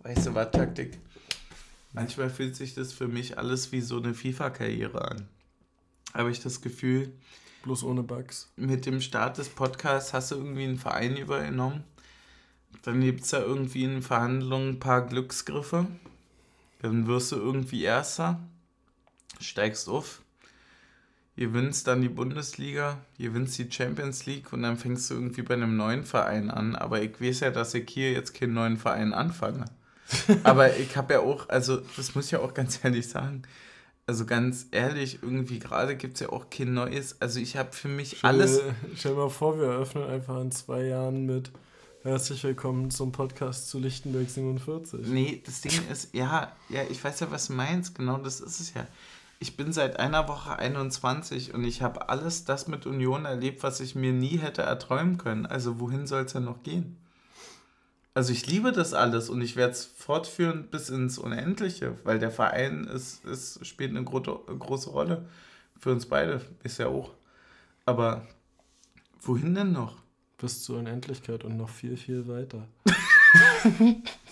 Weißt du was, Taktik? Manchmal fühlt sich das für mich alles wie so eine FIFA-Karriere an. Habe ich das Gefühl. Bloß ohne Bugs. Mit dem Start des Podcasts hast du irgendwie einen Verein übernommen. Dann gibt es da irgendwie in Verhandlungen ein paar Glücksgriffe. Dann wirst du irgendwie Erster, steigst auf, gewinnst dann die Bundesliga, gewinnst die Champions League und dann fängst du irgendwie bei einem neuen Verein an. Aber ich weiß ja, dass ich hier jetzt keinen neuen Verein anfange. (laughs) Aber ich habe ja auch, also das muss ich ja auch ganz ehrlich sagen, also ganz ehrlich, irgendwie gerade gibt es ja auch kein neues. Also ich habe für mich stell, alles. Stell dir mal vor, wir eröffnen einfach in zwei Jahren mit Herzlich willkommen zum Podcast zu Lichtenberg 47. Nee, das Ding ist, ja, ja, ich weiß ja, was du meinst, genau das ist es ja. Ich bin seit einer Woche 21 und ich habe alles das mit Union erlebt, was ich mir nie hätte erträumen können. Also wohin soll es denn noch gehen? Also ich liebe das alles und ich werde es fortführen bis ins Unendliche, weil der Verein ist, ist, spielt eine gro große Rolle für uns beide, ist ja auch. Aber wohin denn noch? Bis zur Unendlichkeit und noch viel, viel weiter.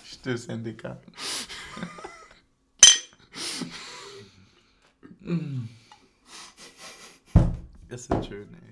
Stößchen, Dicker. Das ist schön, ey.